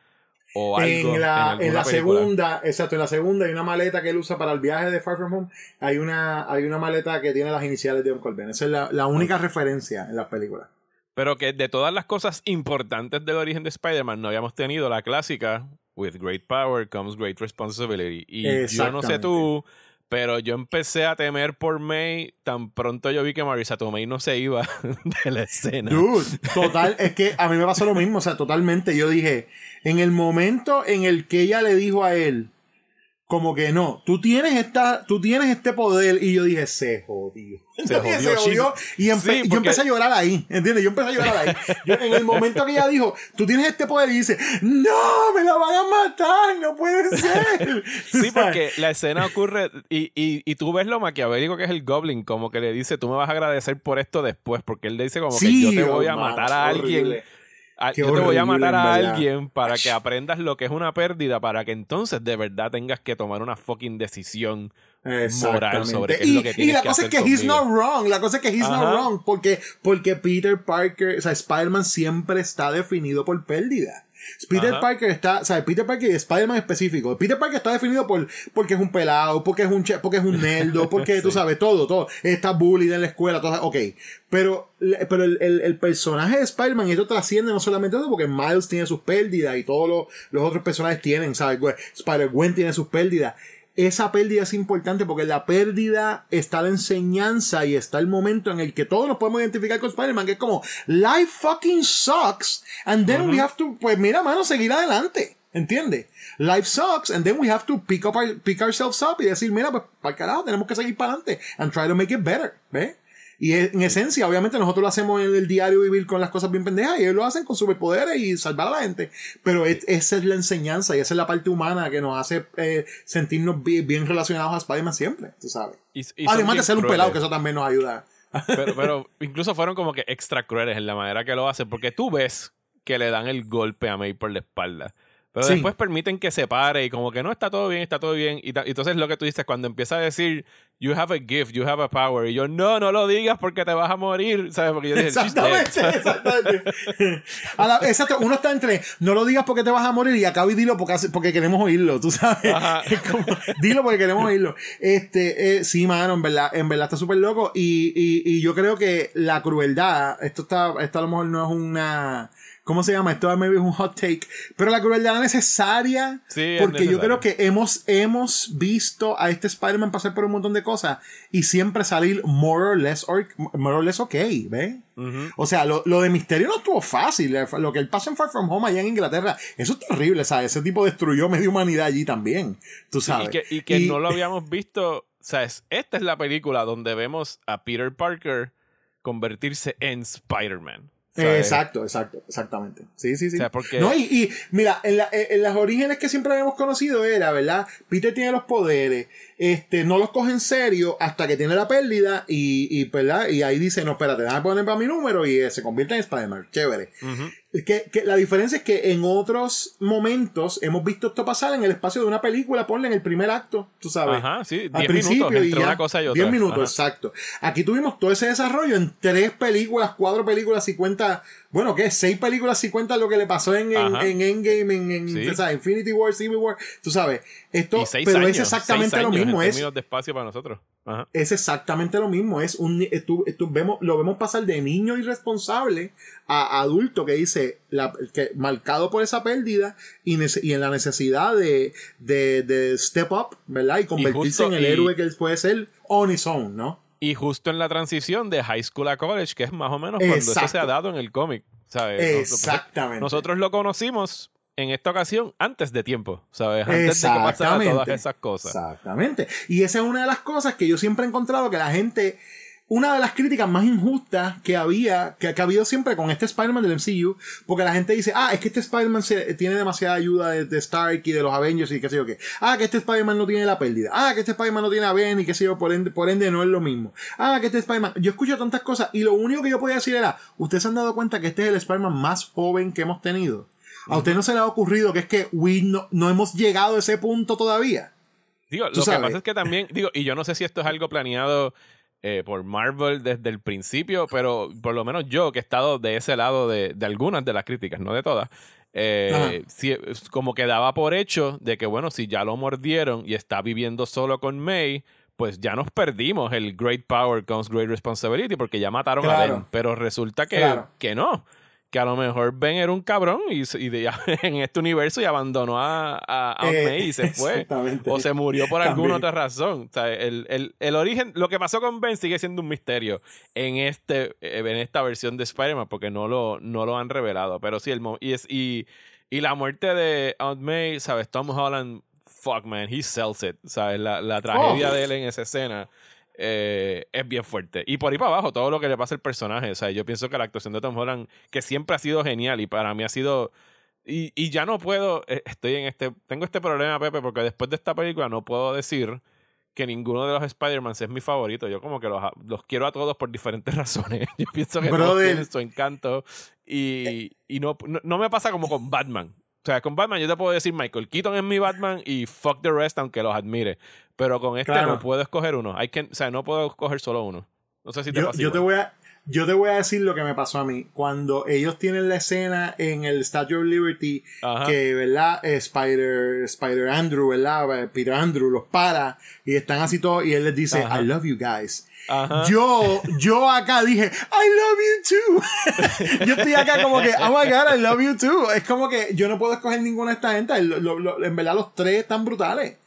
o algo. En la, en, la segunda, exacto, en la segunda hay una maleta que él usa para el viaje de Far From Home. Hay una, hay una maleta que tiene las iniciales de Uncle Ben. Esa es la, la única referencia en la película. Pero que de todas las cosas importantes del origen de Spider-Man, no habíamos tenido la clásica with great power comes great responsibility. Y yo no sé tú, pero yo empecé a temer por May tan pronto yo vi que Marisa Tomei no se iba de la escena. Dude, total, es que a mí me pasó lo mismo, o sea, totalmente. Yo dije, en el momento en el que ella le dijo a él, como que no, tú tienes esta, tú tienes este poder y yo dije, se jodió. Se jodió. y yo empecé a llorar ahí, ¿entiendes? Yo empecé a llorar ahí. en el momento que ella dijo, tú tienes este poder y dice, no, me la van a matar, no puede ser. sí, porque la escena ocurre y, y, y, tú ves lo maquiavélico que es el Goblin, como que le dice, tú me vas a agradecer por esto después, porque él le dice como que yo te voy a matar a alguien yo te voy a matar a alguien para que aprendas lo que es una pérdida, para que entonces de verdad tengas que tomar una fucking decisión moral sobre qué es lo que Y la que cosa es que he's conmigo. not wrong. La cosa es que he's not wrong. Porque, porque Peter Parker, o sea, Spider-Man siempre está definido por pérdida. Peter Ajá. Parker está, o sea, Peter Parker y Spider-Man específico. Peter Parker está definido por, porque es un pelado, porque es un, che- porque es un nerdo, porque tú Sí. sabes, todo, todo. Está bullied en la escuela, todo, ok. Pero, pero el, el, el personaje de Spider-Man, esto trasciende no solamente eso, porque Miles tiene sus pérdidas y todos los, los otros personajes tienen, ¿sabes? Gwen- Spider-Gwen tiene sus pérdidas. Esa pérdida es importante porque en la pérdida está la enseñanza y está el momento en el que todos nos podemos identificar con Spider-Man, que es como, life fucking sucks, and then we have to, pues mira, mano, seguir adelante. ¿Entiendes? Life sucks, and then we have to pick, up our- pick ourselves up y decir, mira, pues para el carajo, tenemos que seguir para adelante and try to make it better. ¿Ves? Y en esencia, obviamente, nosotros lo hacemos en el diario vivir con las cosas bien pendejas y ellos lo hacen con superpoderes y salvar a la gente. Pero es- esa es la enseñanza y esa es la parte humana que nos hace eh, sentirnos bi- bien, relacionados a Spider-Man siempre, tú sabes. Y- y Además de bien ser un crueles. pelado, que eso también nos ayuda. Pero, pero incluso fueron como que extra crueles en la manera que lo hacen, porque tú ves que le dan el golpe a May por la espalda. Pero Sí. después permiten que se pare y como que no está todo bien, está todo bien. Y entonces lo que tú dices, cuando empieza a decir, you have a gift, you have a power, y yo, no, no lo digas porque te vas a morir, ¿sabes? Porque yo dije. Exactamente, exactamente. A la- exacto, uno está entre no lo digas porque te vas a morir y acaba y dilo porque, porque queremos oírlo, tú sabes. Como, dilo porque queremos oírlo. Este, eh, sí, mano, en verdad, en verdad está súper loco. Y, y, y yo creo que la crueldad, esto está, esto a lo mejor no es una. ¿Cómo se llama? Esto maybe es un hot take. Pero la crueldad necesaria. Sí, porque yo creo que hemos, hemos visto a este Spider-Man pasar por un montón de cosas y siempre salir more or less, or, more or less ok, ¿ves? O sea, lo, lo de Misterio no estuvo fácil. Eh, Lo que él pasó en Far From Home allá en Inglaterra, eso es terrible, ¿sabes? Ese tipo destruyó media humanidad allí también, tú sabes. Y que, y que Y- no lo habíamos visto. O sea, es- esta es la película donde vemos a Peter Parker convertirse en Spider-Man. ¿Sabes? Exacto, exacto, exactamente. Sí, sí, sí. O sea, porque- No, y, y mira, en, la- en las orígenes que siempre habíamos conocido era, ¿verdad? Peter tiene los poderes, este, no los coge en serio hasta que tiene la pérdida y, y ¿verdad? Y ahí dice, no, espérate, déjame poner para mi número y eh, se convierte en Spider-Man. Chévere. Es Que, que la diferencia es que en otros momentos hemos visto esto pasar en el espacio de una película, ponle en el primer acto, tú sabes. Ajá, sí, Al 10 principio minutos y entre ya. una cosa y otra. 10 minutos, Ajá. exacto. Aquí tuvimos todo ese desarrollo en tres películas, cuatro películas, si cuenta, bueno, ¿qué? Seis películas, si cuenta lo que le pasó en, en, Endgame, en, en Sí. Infinity War, Civil War, tú sabes. Esto, pero años, es exactamente lo mismo, en es de espacio para nosotros. Ajá. es exactamente lo mismo. Es un tú vemos, lo vemos pasar de niño irresponsable a adulto que dice la, que marcado por esa pérdida y, nece- y en la necesidad de, de, de step up, ¿verdad? Y convertirse justo- en el y- héroe que él puede ser on his own, ¿no? Y justo en la transición de high school a college, que es más o menos cuando eso se ha dado en el cómic. ¿sabes? Nosotros- Exactamente. Nosotros lo conocimos en esta ocasión antes de tiempo, ¿sabes? Antes de que pasaran todas esas cosas. Exactamente. Y esa es una de las cosas que yo siempre he encontrado que la gente. Una de las críticas más injustas que había, que, que ha habido siempre con este Spider-Man del MCU, porque la gente dice, ah, es que este Spider-Man tiene demasiada ayuda de, de Stark y de los Avengers y qué sé yo qué. Ah, que este Spider-Man no tiene la pérdida. Ah, que este Spider-Man no tiene a Ben y qué sé yo, por ende, por ende no es lo mismo. Ah, que este Spider-Man. Yo escucho tantas cosas y lo único que yo podía decir era, ¿ustedes se han dado cuenta que este es el Spider-Man más joven que hemos tenido? ¿A usted no se le ha ocurrido que es que we no, no hemos llegado a ese punto todavía? Digo, lo que pasa es que también, digo, y yo no sé si esto es algo planeado eh, por Marvel desde el principio, pero por lo menos yo que he estado de ese lado de, de algunas de las críticas, no de todas, eh, como que daba por hecho de que, bueno, si ya lo mordieron y está viviendo solo con May, pues ya nos perdimos el Great Power comes Great Responsibility porque ya mataron a. Ben. Pero resulta que, Claro. que no. Que a lo mejor Ben era un cabrón y, y de- en este universo y abandonó a, a, a Eh, May y se fue. O se murió por alguna otra razón. O sea, el, el- el origen, lo que pasó con Ben sigue siendo un misterio en este eh, en esta versión de Spider-Man porque no lo, no lo han revelado. Pero sí, el y, es, y, y la muerte de Aunt May, ¿sabes? Tom Holland, fuck man, he sells it. ¿Sabes? La, la tragedia Oh. de él en esa escena. Eh, es bien fuerte. Y por ahí para abajo, todo lo que le pasa al personaje. O sea, yo pienso que la actuación de Tom Holland, que siempre ha sido genial y para mí ha sido y, y ya no puedo, eh, estoy en este, tengo este problema, Pepe, porque después de esta película no puedo decir que ninguno de los Spider-Man es mi favorito. Yo como que los, los quiero a todos por diferentes razones. Yo pienso que todos tienen su encanto y, y no, no, no me pasa como con Batman. Sea, con Batman yo te puedo decir Michael Keaton es mi Batman y fuck the rest, aunque los admire. Pero con este no puedo escoger uno. Hay que, o sea, no puedo escoger solo uno. No sé si te yo, yo te voy a yo te voy a decir lo que me pasó a mí. Cuando ellos tienen la escena en el Statue of Liberty, que, ¿verdad? Spider, Spider Andrew, ¿verdad? Peter Andrew los para y están así todos y él les dice, I love you guys. Yo, yo acá dije, I love you too. yo estoy acá como que, oh my god, I love you too. Es como que yo no puedo escoger ninguna de esta gente. en verdad, los tres están brutales.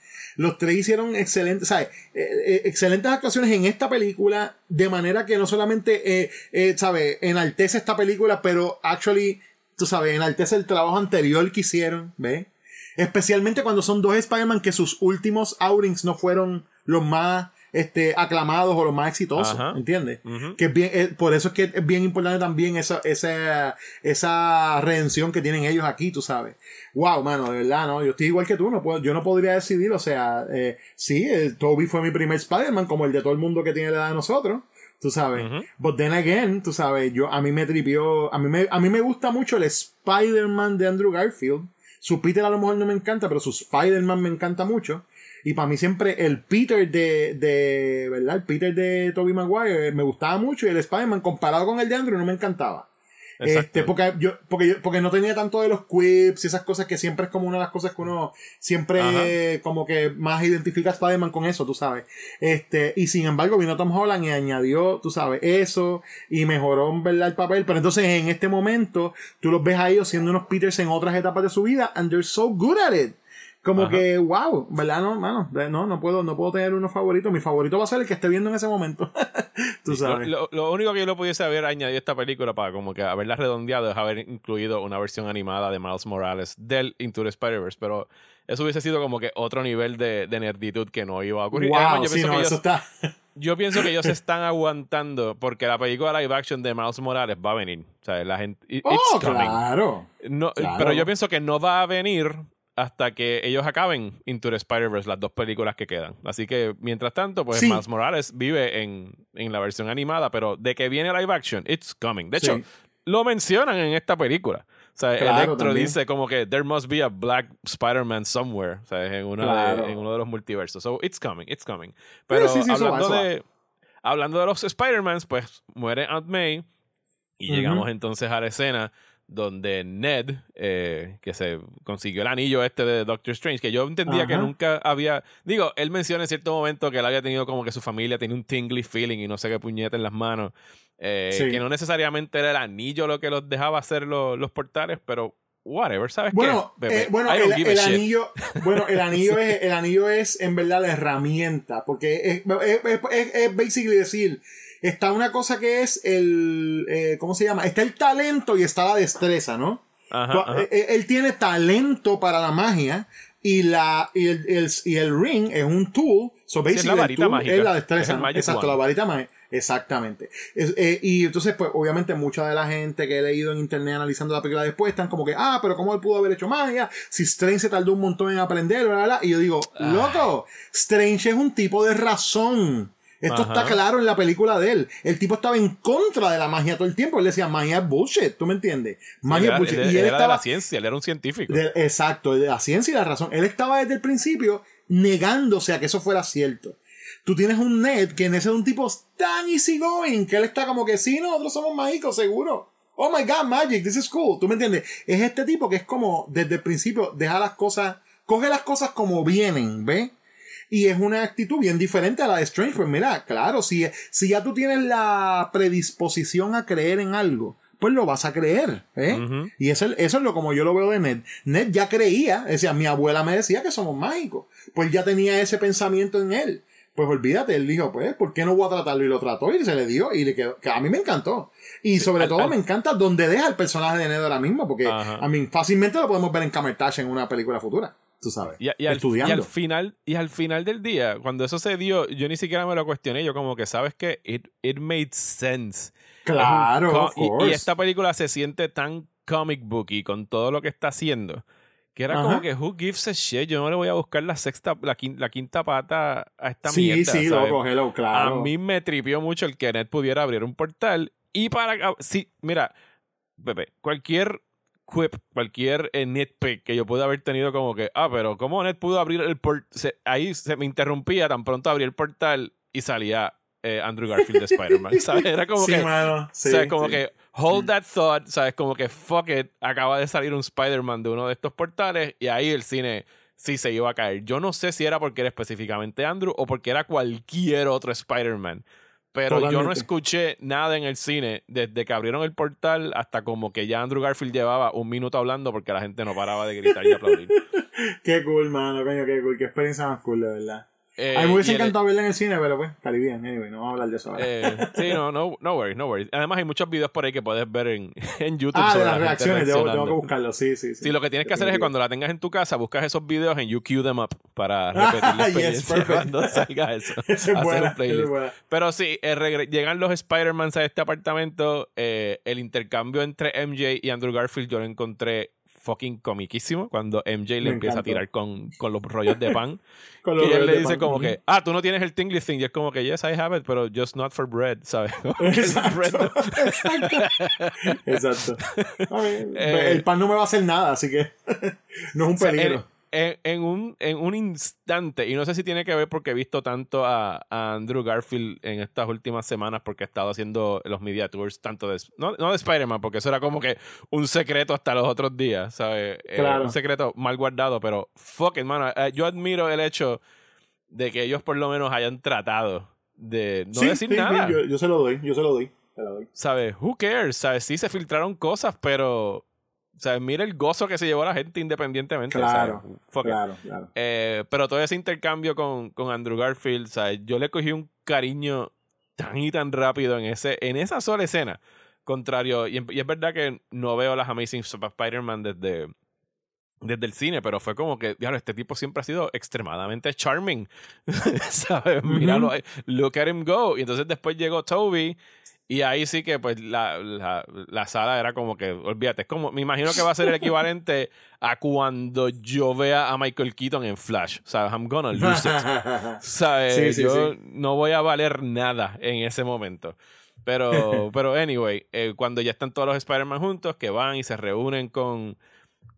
Los tres hicieron excelentes, ¿sabes? Eh, eh, excelentes actuaciones en esta película, de manera que no solamente, eh, ¿sabes? Enaltece esta película, pero actually, tú sabes, enaltece el trabajo anterior que hicieron. Especialmente cuando son dos Spider-Man que sus últimos outings no fueron los más este, aclamados o los más exitosos, ¿entiendes? Que es bien, eh, por eso es que es bien importante también esa, esa, esa redención que tienen ellos aquí, tú sabes. Wow, mano, de verdad, ¿no? Yo estoy igual que tú, no puedo, yo no podría decidir, o sea, eh, sí, eh, Toby fue mi primer Spider-Man, como el de todo el mundo que tiene la edad de nosotros, tú sabes. But then again, tú sabes, yo, a mí me tripió, a mí me, a mí me gusta mucho el Spider-Man de Andrew Garfield. Su Peter a lo mejor no me encanta, pero su Spider-Man me encanta mucho. Y para mí siempre el Peter de, de, ¿verdad? El Peter de Tobey Maguire me gustaba mucho y el Spider-Man comparado con el de Andrew no me encantaba. Este, porque yo, porque porque no tenía tanto de los quips y esas cosas que siempre es como una de las cosas que uno siempre como que más identifica a Spider-Man con eso, tú sabes. Este, y sin embargo vino Tom Holland y añadió, tú sabes, eso y mejoró, ¿verdad? El papel. Pero entonces en este momento tú los ves a ellos siendo unos Peters en otras etapas de su vida and they're so good at it. Como que, wow, ¿verdad? No, mano, no, no puedo, no puedo tener uno favorito. Mi favorito va a ser el que esté viendo en ese momento. Tú sabes. Lo, único que yo lo pudiese haber añadido a esta película para como que haberla redondeado es haber incluido una versión animada de Miles Morales del Into the Spider-Verse, pero eso hubiese sido como que otro nivel de, de nerditud que no iba a ocurrir. Wow, yo, sí, no, eso está... yo pienso que ellos se están aguantando porque la película live action de Miles Morales va a venir. O sea, la gente. oh, claro. No, Pero yo pienso que no va a venir hasta que ellos acaben Into the Spider-Verse, las dos películas que quedan. Así que, mientras tanto, pues Miles Morales vive en, en, la versión animada, pero de que viene live action, it's coming. De hecho, lo mencionan en esta película. O sea, Electro dice como que there must be a black Spider-Man somewhere, o sea, en, una en uno de los multiversos. So, it's coming, it's coming. Pero hablando, de, hablando de los Spider-Mans, pues muere Aunt May y llegamos entonces a la escena donde Ned, eh, que se consiguió el anillo este de Doctor Strange, que yo entendía que nunca había. Digo, él menciona en cierto momento que él había tenido como que su familia tiene un tingly feeling y no sé qué puñete en las manos. Eh, que no necesariamente era el anillo lo que los dejaba hacer los, los portales, pero whatever, ¿sabes bueno, qué? Eh, bueno, el, anillo, bueno, el anillo es, el anillo es en verdad la herramienta, porque es, es, es basically decir está una cosa que es el, eh, ¿cómo se llama? Está el talento y está la destreza, ¿no? Ajá, eh, eh, Él, tiene talento para la magia y, la, y, el, y el ring es un tool. So basically, es la varita mágica. Es la destreza. Exacto, la varita mágica. Exactamente. y entonces, pues, obviamente, mucha de la gente que he leído en internet analizando la película después están como que, ah, pero ¿cómo él pudo haber hecho magia? Si Strange se tardó un montón en aprender, bla, bla, bla. Y yo digo, ah. loco, Strange es un tipo de razón. Esto está claro en la película de él. El tipo estaba en contra de la magia todo el tiempo. Él decía, magia es bullshit, ¿tú me entiendes? Magia es bullshit. y él, estaba, de la ciencia, él era un científico. exacto, de la ciencia y la razón. Él estaba desde el principio negándose a que eso fuera cierto. Tú tienes un Ned que en ese es un tipo tan easygoing que él está como que sí, nosotros somos mágicos, seguro. Oh my god, magic, this is cool. ¿Tú me entiendes? Es este tipo que es como desde el principio deja las cosas, coge las cosas como vienen, ¿ves? Y es una actitud bien diferente a la de Strange. Pues mira, claro, si, si ya tú tienes la predisposición a creer en algo, pues lo vas a creer. ¿eh? Y eso, eso es lo como yo lo veo de Ned. Ned ya creía, decía, mi abuela me decía que somos mágicos. Pues ya tenía ese pensamiento en él. Pues olvídate, él dijo, pues, ¿por qué no voy a tratarlo? Y lo trató y se le dio y le quedó, que a mí me encantó. Y sobre todo me encanta donde deja el personaje de Ned ahora mismo, porque a mí fácilmente lo podemos ver en Camertash en una película futura tú sabes. Y, al, final, y al final del día, cuando eso se dio, yo ni siquiera me lo cuestioné. Yo como que, ¿sabes que It, it made sense. Claro, y, esta película se siente tan comic booky con todo lo que está haciendo. Que era como que, who gives a shit? Yo no le voy a buscar la sexta, la, quinta, pata a esta mierda. Sí, sí, loco, claro. A mí me tripió mucho el que Ned pudiera abrir un portal. Y para. Sí, mira, Pepe, cualquier quip, cualquier eh, nitpick que yo pude haber tenido como que, ah, pero ¿cómo Ned pudo abrir el portal? Ahí se me interrumpía, tan pronto abrí el portal y salía eh, Andrew Garfield de Spider-Man, ¿sabes? Era como Sí, que, mano. Sí, ¿sabes? Como sí. que hold that thought, ¿sabes? Como que fuck it, acaba de salir un Spider-Man de uno de estos portales y ahí el cine sí se iba a caer. Yo no sé si era porque era específicamente Andrew o porque era cualquier otro Spider-Man. Pero yo no escuché nada en el cine desde que abrieron el portal hasta como que ya Andrew Garfield llevaba un minuto hablando porque la gente no paraba de gritar y aplaudir. Qué cool, mano, coño, qué cool. Qué experiencia más cool, de verdad. Eh, a mí me hubiese encantado verla en el cine, pero pues, Caribbean, anyway, no vamos a hablar de eso ahora. eh, sí, no, no, no worries, no worries. Además hay muchos videos por ahí que puedes ver en, en YouTube ah, de las la reacciones, tengo, tengo que reaccionando. buscarlo, sí, sí. Sí, Sí, lo que tienes que hacer es que cuando la tengas en tu casa, buscas esos videos en You Them Up para repetir la Ah, yes, experiencia perfect. cuando salga eso. Es Hacer un buena, playlist. es buena. Pero sí, eh, llegan los Spider-Man a este apartamento. eh, el intercambio entre MJ y Andrew Garfield yo lo encontré fucking comiquísimo cuando MJ le Me empieza a tirar con, con los rollos de pan. Con los él rollos le dice pan. como que, ah, tú no tienes el tingly thing. Y es como que, yes, I have it, pero just not for bread, ¿sabes? El bread no- Exacto. Exacto. Ver, Eh, el pan no me va a hacer nada, así que no es un O sea, peligro. En, en un, en un instante, y no sé si tiene que ver porque he visto tanto a, a Andrew Garfield en estas últimas semanas porque he estado haciendo los media tours, tanto de, no, no de Spider-Man, porque eso era como que un secreto hasta los otros días, ¿sabes? Eh, Claro. un secreto mal guardado, pero fuck it, mano. Eh, yo admiro el hecho de que ellos por lo menos hayan tratado de no Sí, decir sí, nada. Yo, yo se lo doy, yo se lo doy. Se lo doy. ¿Sabes? Who cares? ¿Sabes? Sí se filtraron cosas, pero. ¿Sabes? Mira el gozo que se llevó la gente independientemente. Claro. Claro, claro. Eh, pero todo ese intercambio con, con Andrew Garfield, ¿sabes? Yo le cogí un cariño tan y tan rápido en, ese, en esa sola escena. Contrario, y, y es verdad que no veo las Amazing Spider-Man desde, desde el cine, pero fue como que, diablo, este tipo siempre ha sido extremadamente charming. ¿Sabes? Míralo, ahí, look at him go. Y entonces después llegó Toby. Y ahí sí que pues la, la, la sala era como que, olvídate, es como, me imagino que va a ser el equivalente a cuando yo vea a Michael Keaton en Flash. ¿Sabes? I'm gonna lose it. ¿Sabes? Sí, sí, yo sí. no voy a valer nada en ese momento. Pero, pero anyway, eh, cuando ya están todos los Spider-Man juntos, que van y se reúnen con,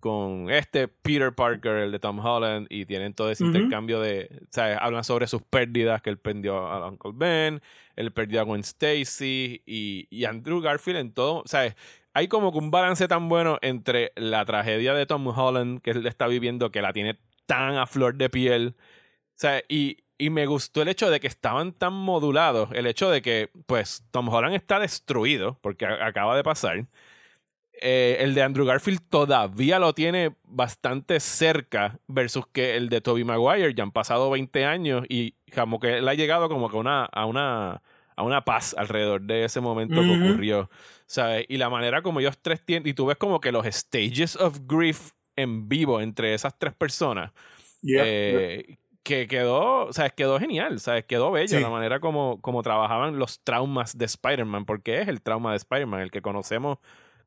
con este Peter Parker, el de Tom Holland, y tienen todo ese intercambio de, ¿sabes? Hablan sobre sus pérdidas, que él perdió a Uncle Ben, él perdió a Gwen Stacy y, y Andrew Garfield en todo, ¿sabes? Hay como que un balance tan bueno entre la tragedia de Tom Holland que él está viviendo, que la tiene tan a flor de piel, o sea, y, y me gustó el hecho de que estaban tan modulados. El hecho de que, pues, Tom Holland está destruido, porque acaba de pasar. Eh, el de Andrew Garfield todavía lo tiene bastante cerca, versus que el de Tobey Maguire ya han pasado 20 años y como que él ha llegado como que una, a una a una paz alrededor de ese momento que ocurrió. ¿sabes? Y la manera como ellos tres tienen, y tú ves como que los stages of grief en vivo entre esas tres personas, Yeah, eh, que quedó, o sea, quedó genial, ¿sabes? Quedó bello Sí. la manera como, como trabajaban los traumas de Spider-Man, porque es el trauma de Spider-Man, el que conocemos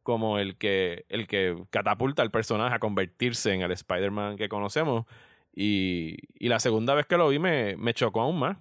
como el que, el que catapulta al personaje a convertirse en el Spider-Man que conocemos. Y, y la segunda vez que lo vi me, me chocó aún más.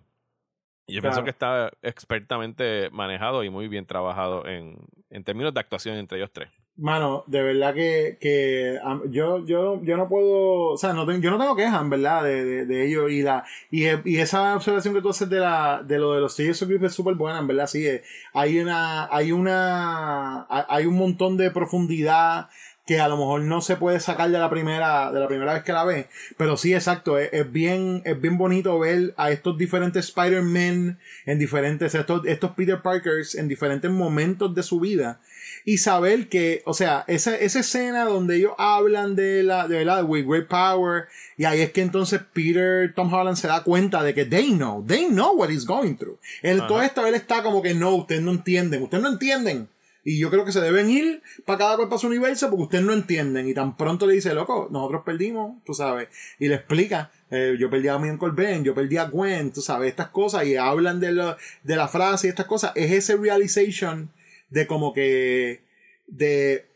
Y yo pienso que está expertamente manejado y muy bien trabajado en, en términos de actuación entre ellos tres. Mano, de verdad que, que yo, yo, yo no puedo, o sea, no ten- yo no tengo quejas, en verdad, de, de, de ello. Y la y, e- y esa observación que tú haces de, la, de lo de los of grief es súper buena, en verdad, sí. eh. Hay una, hay una, hay un montón de profundidad que a lo mejor no se puede sacar de la primera, de la primera vez que la ves. Pero sí, exacto, es, es bien, es bien bonito ver a estos diferentes Spider-Man en diferentes, estos, estos Peter Parkers en diferentes momentos de su vida y saber que, o sea, esa, esa escena donde ellos hablan de la, de verdad, with great power, y ahí es que entonces Peter, Tom Holland se da cuenta de que they know, they know what he's going through. Él, Ajá. todo esto él está como que no, ustedes no entienden, ustedes no entienden. Y yo creo que se deben ir para cada cual para su universo porque ustedes no entienden. Y tan pronto le dice, loco, nosotros perdimos, tú sabes. Y le explica, eh, yo perdí a mi Uncle Ben, yo perdí a Gwen, tú sabes, estas cosas. Y hablan de, lo- de la frase y estas cosas. Es ese realization de como que de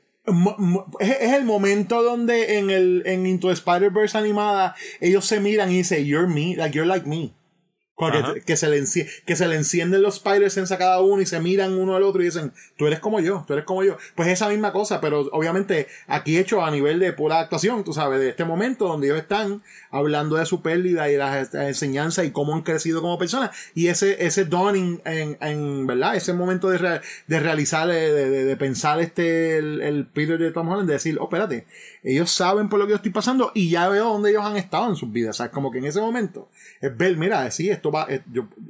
es, el momento donde en el en Into Spider-Verse animada ellos se miran y dicen you're me like you're like me Que, que, se le que se le encienden los spider sense a cada uno y se miran uno al otro y dicen, tú eres como yo, tú eres como yo. Pues esa misma cosa, pero obviamente aquí hecho a nivel de pura actuación, tú sabes, de este momento donde ellos están hablando de su pérdida y las enseñanzas y cómo han crecido como personas. Y ese, ese dawning en, en ¿verdad? Ese momento de, de realizar, de, de, pensar este, el, el, Peter de Tom Holland, de decir, oh, espérate, ellos saben por lo que yo estoy pasando y ya veo dónde ellos han estado en sus vidas. O sea, como que en ese momento es ver, mira, sí, esto va, eh,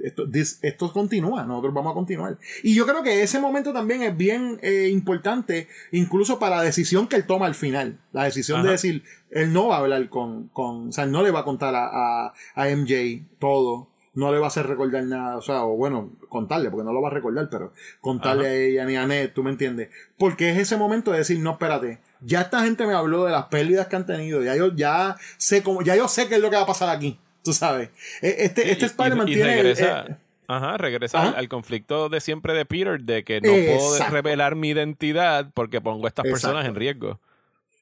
esto, esto continúa, nosotros vamos a continuar. Y yo creo que ese momento también es bien eh, importante, incluso para la decisión que él toma al final. La decisión de decir, él no va a hablar con, con, o sea, no le va a contar a, a, MJ todo no le va a hacer recordar nada, o sea, o bueno, contarle, porque no lo va a recordar, pero contarle a ella ni a Ned, tú me entiendes. Porque es ese momento de decir, no, espérate, ya esta gente me habló de las pérdidas que han tenido, ya yo ya sé cómo, ya yo sé qué es lo que va a pasar aquí. Tú sabes. E, este, este Spider-Man tiene. Regresa, eh, ajá, regresa al, conflicto de siempre de Peter, de que no puedo revelar mi identidad porque pongo a estas personas en riesgo.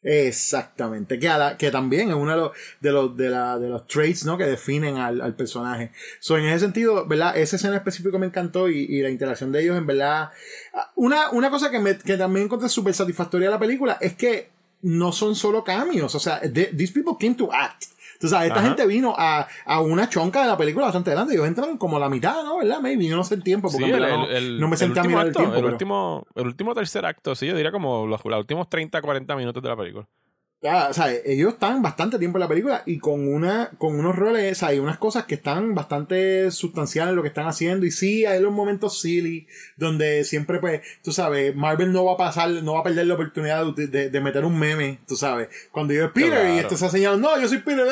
Exactamente, que, que también es uno de los, de la, de los traits ¿no? que definen al, al, personaje. So, en ese sentido, ¿verdad? Esa escena específica me encantó y, y, la interacción de ellos, en verdad. Una, una cosa que, me, que también encontré súper satisfactoria de la película es que no son solo cambios, o sea, these people came to act. Tú sabes, esta gente vino a, a, una chonca de la película bastante grande. Ellos entran como la mitad, ¿no? ¿Verdad? Maybe. Yo no sé el tiempo. Porque no, me senté a mirar el tiempo. El, último, el último tercer acto, sí, yo diría como los, los últimos 30, 40 minutos de la película o sea, ellos están bastante tiempo en la película y con una con unos roles, hay unas cosas que están bastante sustanciales en lo que están haciendo. Y sí, hay los momentos silly donde siempre pues, tú sabes, Marvel no va a pasar, no va a perder la oportunidad de, de, meter un meme, tú sabes, cuando yo es Peter y esto se ha señalado, no, yo soy Peter,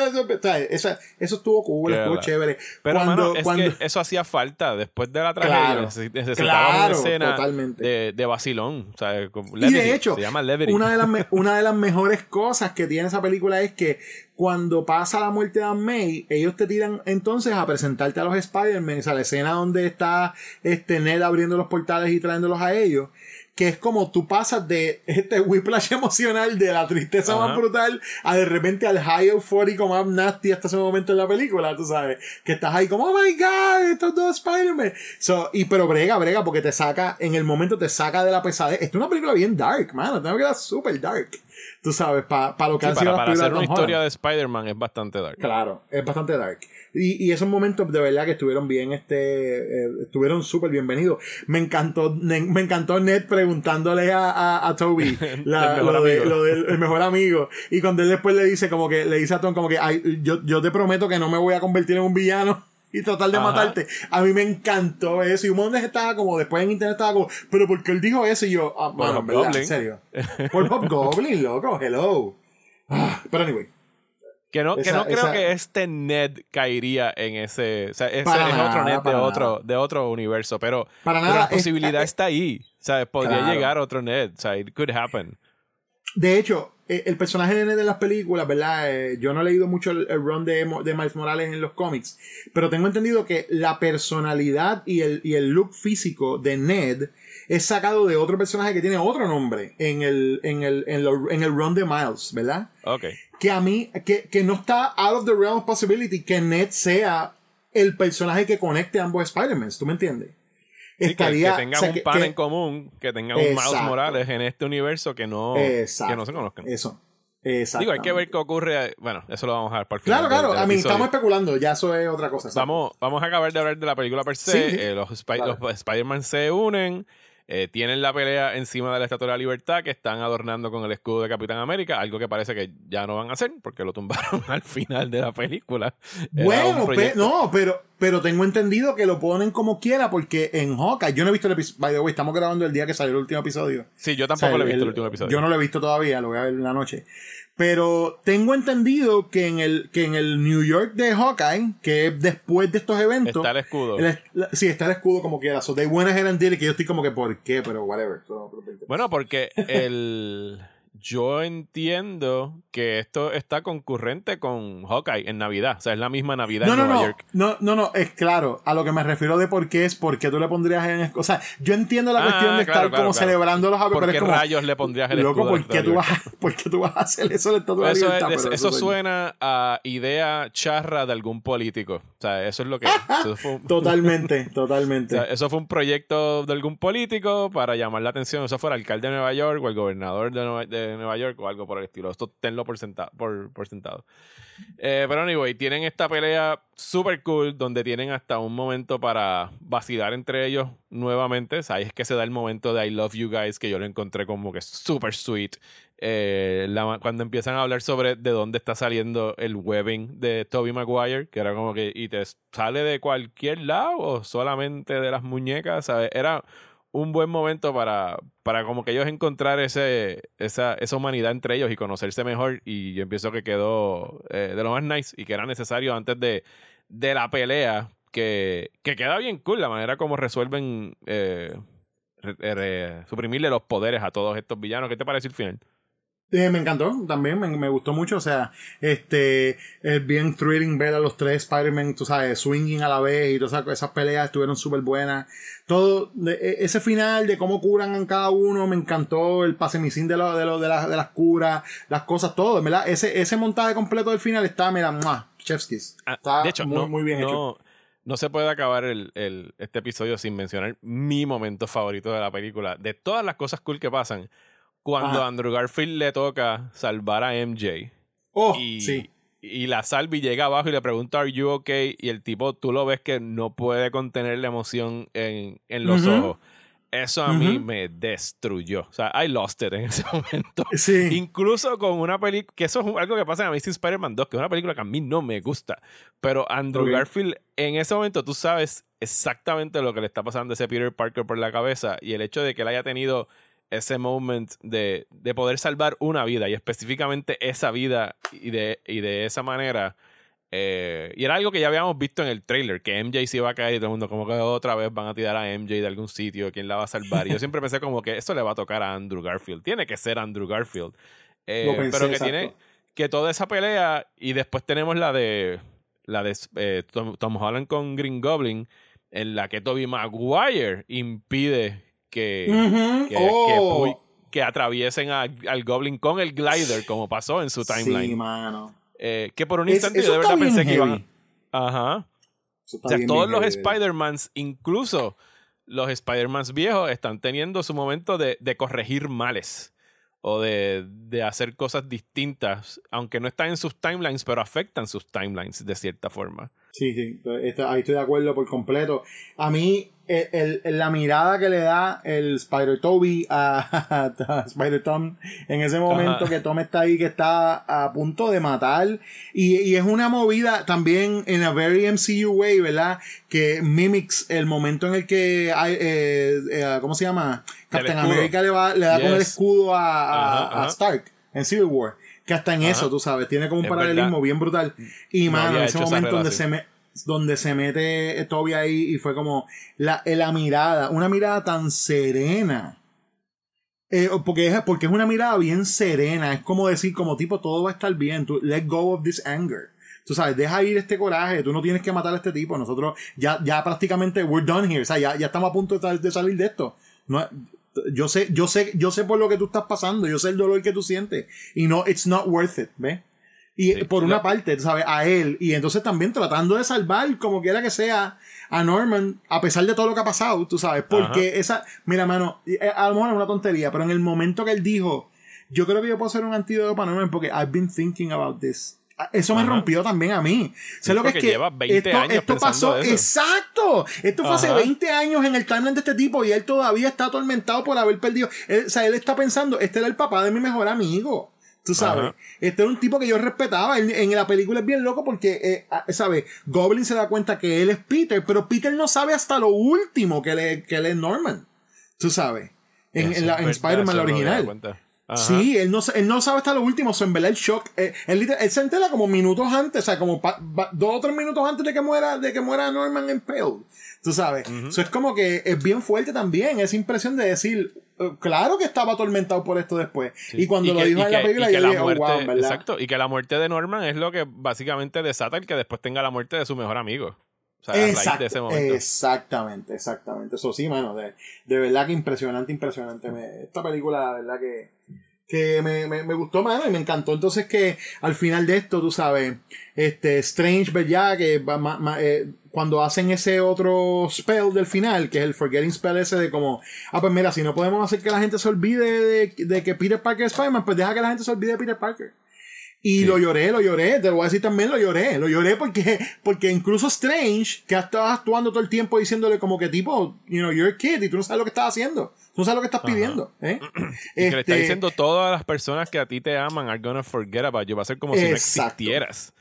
eso, eso estuvo cool, estuvo chévere. Pero cuando, es cuando... que eso hacía falta después de la tragedia, necesitaba una escena totalmente. de, de vacilón, o sea, y de hecho, se llama una de las una de las mejores cosas que tiene esa película es que cuando pasa la muerte de Aunt May, ellos te tiran entonces a presentarte a los Spider-Man, o sea, la escena donde está este Ned abriendo los portales y trayéndolos a ellos que es como tú pasas de este whiplash emocional de la tristeza más brutal a de repente al high eufórico más nasty hasta ese momento en la película, tú sabes, que estás ahí como, oh my god, estos dos Spider-Man. So, y pero brega, brega, porque te saca, en el momento te saca de la pesadez. Esta es una película bien dark, mano, tengo que dar super dark tú sabes, para lo que han sido para, hacer una historia de Spider-Man es bastante dark. Claro, es bastante dark. Y, y esos momentos de verdad que estuvieron bien, este, eh, estuvieron súper bienvenidos. Me encantó, me encantó Ned preguntándole a, a, Toby lo, del mejor amigo. Y cuando él después le dice como que, le dice a Tom como que, Ay, yo, yo te prometo que no me voy a convertir en un villano y tratar de matarte. A mí me encantó eso. Y un montón estaba como, después en internet estaba como, pero porque él dijo eso? Y yo, ah, bueno, en serio. Por Bob Goblin, loco, hello. Ah, pero anyway. Que no, que no creo que este Ned caería en ese. O sea, ese es otro Ned de otro, de otro universo. Pero, para nada, la posibilidad está ahí. O sea, podría llegar otro Ned. O sea, it could happen. De hecho, eh, el personaje de Ned en las películas, ¿verdad? Eh, yo no he leído mucho el, run de, de, Miles Morales en los cómics, pero tengo entendido que la personalidad y el, y el look físico de Ned es sacado de otro personaje que tiene otro nombre en el, en el, en, en el run de Miles, ¿verdad? Ok. Que a mí, que, que no está out of the realm of possibility que Ned sea el personaje que conecte a ambos Spider-Man, ¿tú me entiendes? Estaría, que, tengan un pan en común, que tengan un Miles Morales en este universo que no, que no se conozcan. Eso. Digo, hay que ver qué ocurre. Bueno, eso lo vamos a ver para el final. Claro, claro. a mí estamos especulando. Ya eso es otra cosa. Vamos, vamos a acabar de hablar de la película per se. Eh, los, los Spider-Man se unen. Eh, tienen la pelea encima de la Estatua de la Libertad que están adornando con el escudo de Capitán América, algo que parece que ya no van a hacer porque lo tumbaron al final de la película. bueno, no, pero, pero tengo entendido que lo ponen como quiera porque en Hawkeye, yo no he visto el episodio, by the way, estamos grabando el día que salió el último episodio. Sí, yo tampoco lo he visto el, último episodio. Yo no lo he visto todavía, lo voy a ver en la noche. Pero tengo entendido que en el, que en el New York de Hawkeye, que es después de estos eventos. Está el escudo. sí, está el escudo como quiera. So they went ahead and did que yo estoy como que, ¿por qué? Pero whatever. bueno, porque el. Yo entiendo que esto está concurrente con Hawkeye en Navidad. O sea, es la misma Navidad no, en no, Nueva no, York. No, no, no, es claro. A lo que me refiero de por qué es por qué tú le pondrías en. O sea, yo entiendo la Ah, cuestión de claro, estar claro, como claro. celebrando los ¿Por pero qué es como. rayos le pondrías el Loco, ¿por de qué, tú vas, ¿por qué tú vas a hacer eso en la estatua de Eso, libertad? es- eso soy- suena a idea charra de algún político. O sea, eso es lo que es. Eso fue, un- Totalmente, o totalmente. sea, eso fue un proyecto de algún político para llamar la atención. Eso fue el alcalde de Nueva York o el gobernador de Nueva, de Nueva York o algo por el estilo. Esto tenlo por, senta- por, por sentado. Eh, pero anyway, tienen esta pelea super cool donde tienen hasta un momento para vacilar entre ellos nuevamente. O sea, ahí es que se da el momento de I love you guys que yo lo encontré como que super sweet. Eh, la- cuando empiezan a hablar sobre de dónde está saliendo el webbing de Toby Maguire, que era como que, ¿y te sale de cualquier lado o solamente de las muñecas? ¿Sabes? Era un buen momento para, para como que ellos encontrar ese, esa, esa humanidad entre ellos y conocerse mejor. Y yo pienso que quedó eh, de lo más nice y que era necesario antes de, de la pelea, que, que queda bien cool la manera como resuelven eh, suprimirle los poderes a todos estos villanos. ¿Qué te parece el final? Eh, me encantó también, me, me gustó mucho. O sea, este es bien thrilling ver a los tres Spider-Man, tú sabes, swinging a la vez y todas esas, esas peleas estuvieron súper buenas. Todo, de- e- ese final de cómo curan a cada uno, me encantó. El pasemicín de, lo, de, lo, de, las- de las curas, las cosas, todo, ¿verdad? Ese, ese montaje completo del final está, mira, ¡mua! Chef's kiss. Ah, Está de hecho, muy, no, muy bien no, hecho. no se puede acabar el, el- este episodio sin mencionar mi momento favorito de la película. De todas las cosas cool que pasan, cuando Ajá. Andrew Garfield le toca salvar a MJ Oh, y, sí. y la salva y llega abajo y le pregunta, ¿Are you okay? Y el tipo, tú lo ves que no puede contener la emoción en, en los ojos. Eso a mí me destruyó. O sea, I lost it en ese momento. Sí. Incluso con una película, que eso es algo que pasa en Amazing Spider-Man 2, que es una película que a mí no me gusta. Pero Andrew. Garfield, en ese momento tú sabes exactamente lo que le está pasando a ese Peter Parker por la cabeza y el hecho de que él haya tenido ese moment de, de poder salvar una vida y específicamente esa vida y de, y de esa manera. eh, y era algo que ya habíamos visto en el trailer, que MJ se iba a caer y todo el mundo como que otra vez van a tirar a MJ de algún sitio, ¿quién la va a salvar? Y yo siempre pensé como que eso le va a tocar a Andrew Garfield. Tiene que ser Andrew Garfield. Eh, pensé, pero que exacto. tiene que toda esa pelea y después tenemos la de la de eh, Tom, Tom Holland con Green Goblin en la que Toby Maguire impide que, que, Oh. que atraviesen a- al Goblin con el glider como pasó en su timeline. Sí, mano. Eh, que por un Es- instante eso yo de verdad pensé que iban heavy. Ajá. O sea, todos los heavy. Spider-Mans, incluso los Spider-Mans viejos, están teniendo su momento de, de corregir males o de, de hacer cosas distintas, aunque no están en sus timelines, pero afectan sus timelines de cierta forma. Sí, sí, está- ahí estoy de acuerdo por completo. A mí, el, el- la mirada que le da el Spider-Toby a, a Spider-Tom en ese momento Ajá. que Tom está ahí, que está a punto de matar. Y, y es una movida también en a very MCU way, ¿verdad? Que mimics el momento en el que hay, eh, eh, ¿cómo se llama? Captain. America le, va, le da con el Yes. escudo a, Ajá. Stark en Civil War. Que hasta en Ajá. eso, tú sabes, tiene como un Es paralelismo verdad. bien brutal. Y No mano, en ese momento donde se, me, donde se mete Toby ahí y fue como la, eh, la mirada, una mirada tan serena. Eh, porque, es, porque es una mirada bien serena, es como decir, como tipo, todo va a estar bien, tú, let go of this anger. Tú sabes, deja ir este coraje, tú no tienes que matar a este tipo, nosotros ya, ya prácticamente we're done here, o sea, ya, ya estamos a punto de salir de esto. No, yo sé, yo sé, yo sé por lo que tú estás pasando, yo sé el dolor que tú sientes y no, it's not worth it, ¿ves? Y Sí, por una lo- parte, ¿sabes? A él. Y entonces también tratando de salvar, como quiera que sea, a Norman, a pesar de todo lo que ha pasado, tú sabes. Porque esa. Mira, mano, eh, a lo mejor es una tontería, pero en el momento que él dijo, yo creo que yo puedo hacer un antídoto para Norman porque I've been thinking about this. Eso me rompió también a mí. Sé lo que es que lleva 20 esto, años esto pasó, eso. exacto. Esto fue hace Ajá. 20 años en el timeline de este tipo y él todavía está atormentado por haber perdido. Él- o sea, él está pensando, este era el papá de mi mejor amigo. Tú sabes. Ajá. Este era un tipo que yo respetaba. En, en la película es bien loco porque, eh, ah, ¿sabes? Goblin se da cuenta que él es Peter, pero Peter no sabe hasta lo último que él es, que él es Norman. Tú sabes. En, en Spider-Man, la original. Ajá. Sí, él no, él no sabe hasta lo último. So, en verdad, el shock. eh, él, él se entera como minutos antes, o sea, como pa- dos o tres minutos antes de que muera, de que muera Norman en Pale. Tú sabes. Eso es como que es bien fuerte también. Esa impresión de decir, claro que estaba atormentado por esto después. Y cuando lo dijo en la película, yo dije, oh, wow, ¿verdad? Exacto, y que la muerte de Norman es lo que básicamente desata el que después tenga la muerte de su mejor amigo. O sea, Exacto, de ese momento. Exactamente, exactamente. Eso sí, mano, de, de verdad que impresionante, impresionante. esta película, de verdad que que me, me, me, gustó, mano, y me encantó. Entonces que al final de esto, tú sabes, este Strange, ¿verdad? Que eh, cuando hacen ese otro spell del final, que es el Forgetting Spell ese de como, ah, pues mira, si no podemos hacer que la gente se olvide de, de que Peter Parker es Spider-Man, pues deja que la gente se olvide de Peter Parker. Y lo lloré, lo lloré, te lo voy a decir también, lo lloré, lo lloré porque, porque incluso Strange, que ha estado actuando todo el tiempo diciéndole como que tipo, you know, you're a kid y tú no sabes lo que estás haciendo, tú no sabes lo que estás pidiendo, ¿eh? y que le está este diciendo todas las personas que a ti te aman are gonna forget about you, va a ser como si no existieras.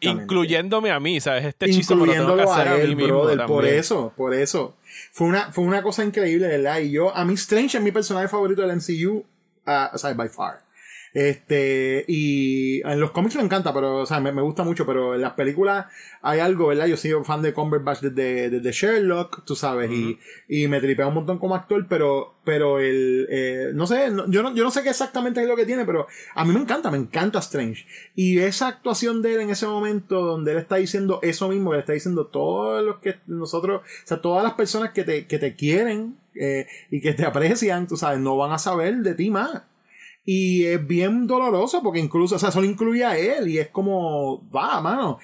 incluyéndome a mí, ¿sabes? Este hechizo me lo tengo que hacer a, él, mí mismo Por eso, por eso. Fue una, fue una cosa increíble, ¿verdad? Y yo, a mí Strange es mi personaje favorito del MCU, uh, o sea, by far. Este, y en los cómics me encanta, pero, o sea, me, gusta mucho, pero en las películas hay algo, ¿verdad? Yo soy fan de Cumberbatch desde, desde Sherlock, tú sabes, y, y me tripea un montón como actor, pero, pero el, eh, no sé, yo, no, yo no sé qué exactamente es lo que tiene, pero a mí me encanta, me encanta Strange. Y esa actuación de él en ese momento, donde él está diciendo eso mismo, que le está diciendo todos los que nosotros, o sea, todas las personas que te, que te quieren, eh, y que te aprecian, tú sabes, no van a saber de ti más. Y es bien doloroso porque incluso, o sea, solo incluye a él y es como, va, mano.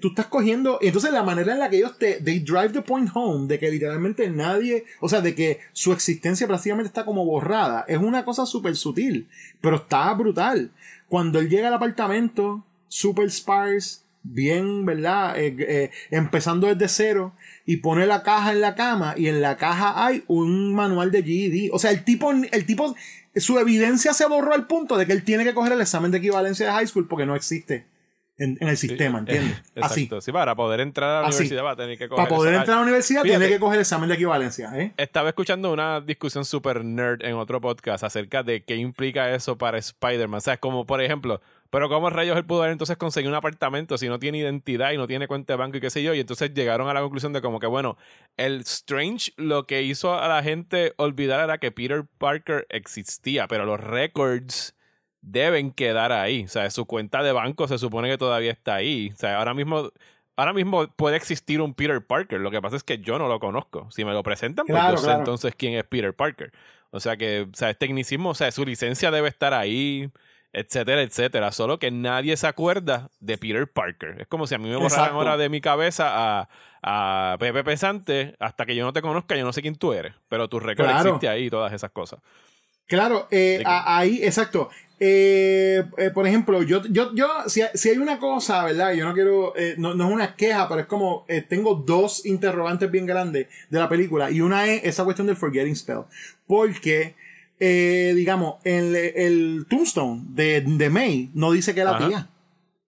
Tú estás cogiendo, y entonces la manera en la que ellos te, they drive the point home, de que literalmente nadie, o sea, de que su existencia prácticamente está como borrada, es una cosa súper sutil, pero está brutal. Cuando él llega al apartamento, super sparse, bien, ¿verdad? Eh, eh, empezando desde cero y pone la caja en la cama y en la caja hay un manual de GED. O sea, el tipo, el tipo su evidencia se borró al punto de que él tiene que coger el examen de equivalencia de high school porque no existe en, el sistema, ¿entiendes? Así. Sí, para poder entrar a la universidad va a tener que coger. Para poder entrar a la universidad tiene que coger el examen de equivalencia. ¿eh? Estaba escuchando una discusión super nerd en otro podcast acerca de qué implica eso para Spider-Man. O sea, como por ejemplo, pero ¿cómo rayos él pudo haber entonces conseguido un apartamento si no tiene identidad y no tiene cuenta de banco y qué sé yo? Y entonces llegaron a la conclusión de como que, bueno, el Strange lo que hizo a la gente olvidar era que Peter Parker existía, pero los records deben quedar ahí. O sea, su cuenta de banco se supone que todavía está ahí. O sea, ahora mismo ahora mismo puede existir un Peter Parker. Lo que pasa es que yo no lo conozco. Si me lo presentan, pues yo sé entonces quién es Peter Parker. O sea que, o sea, es tecnicismo, o sea, su licencia debe estar ahí etcétera, etcétera. Solo que nadie se acuerda de Peter Parker. Es como si a mí me borraran ahora de mi cabeza a, a Pepe Pesante hasta que yo no te conozca, yo no sé quién tú eres. Pero tu récord existe ahí y todas esas cosas. Claro, eh, ahí, exacto. Eh, eh, por ejemplo, yo, yo, yo si, si, hay una cosa, ¿verdad? Yo no quiero, no, no, es una queja, pero es como, tengo dos interrogantes bien grandes de la película. Y una es esa cuestión del Forgetting Spell. Porque eh, digamos, el, el Tombstone de, de, May no dice que es la tía.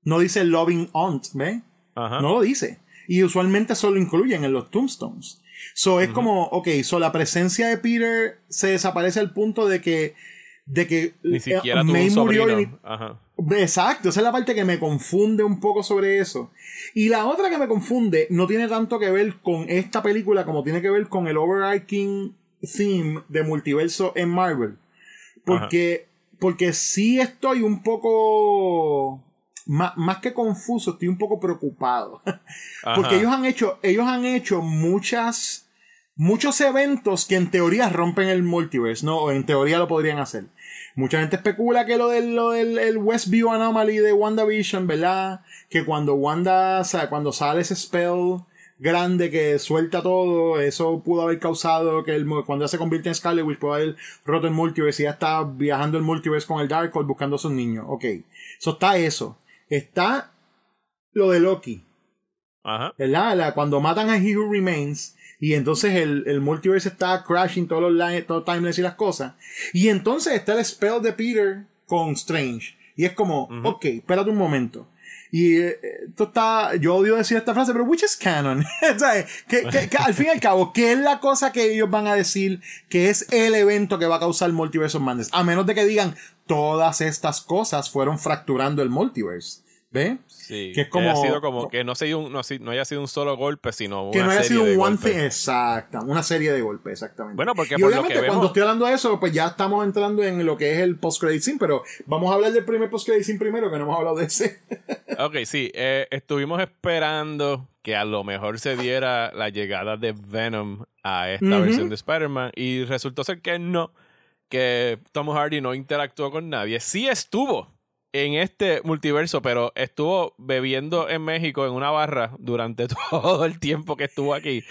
No dice Loving Aunt, ¿ves? No lo dice. Y usualmente solo incluyen en los Tombstones. So es como, ok, so la presencia de Peter se desaparece al punto de que de que Ni siquiera May murió Exacto, esa es la parte que me confunde un poco sobre eso. Y la otra que me confunde no tiene tanto que ver con esta película como tiene que ver con el overarching theme de multiverso en Marvel. Porque, porque sí estoy un poco. Más, más, que confuso, estoy un poco preocupado. porque ellos han hecho, ellos han hecho muchas. Muchos eventos que en teoría rompen el multiverse, ¿no? O en teoría lo podrían hacer. Mucha gente especula que lo del, lo del el Westview Anomaly de WandaVision, ¿verdad? Que cuando Wanda, o sea, cuando sale ese spell grande que suelta todo, eso pudo haber causado que el, cuando ya se convierte en Scarlet Witch pudo haber roto el multiverse y ya está viajando el multiverse con el Darkhold buscando a sus niños. Ok. Eso está eso. Está lo de Loki. Ajá. ¿Verdad? cuando matan a He Who Remains y entonces el, el multiverse está crashing todos los, todos timelines y las cosas. Y entonces está el spell de Peter con Strange. Y es como, ok, espérate un momento. Y eh, esto está, yo odio decir esta frase, pero which is canon? ¿Sabes? Que, al fin y al cabo, ¿qué es la cosa que ellos van a decir que es el evento que va a causar el Multiverse of? A menos de que digan, todas estas cosas fueron fracturando el multiverse. ¿Ves? Sí. Que es como- haya sido como que no, sea un- no, si- no haya sido un solo golpe, sino Que una no haya serie sido un one thing. Exacto. Una serie de golpes, exactamente. Bueno, porque y por lo obviamente que cuando vemos- estoy hablando de eso, pues ya estamos entrando en lo que es el post-credit scene, pero vamos a hablar del primer post-credit scene primero, que no hemos hablado de ese. Ok, sí. eh, estuvimos esperando que a lo mejor se diera la llegada de Venom a esta versión de Spider-Man y resultó ser que no, que Tom Hardy no interactuó con nadie. Sí estuvo en este multiverso, pero estuvo bebiendo en México en una barra durante todo el tiempo que estuvo aquí.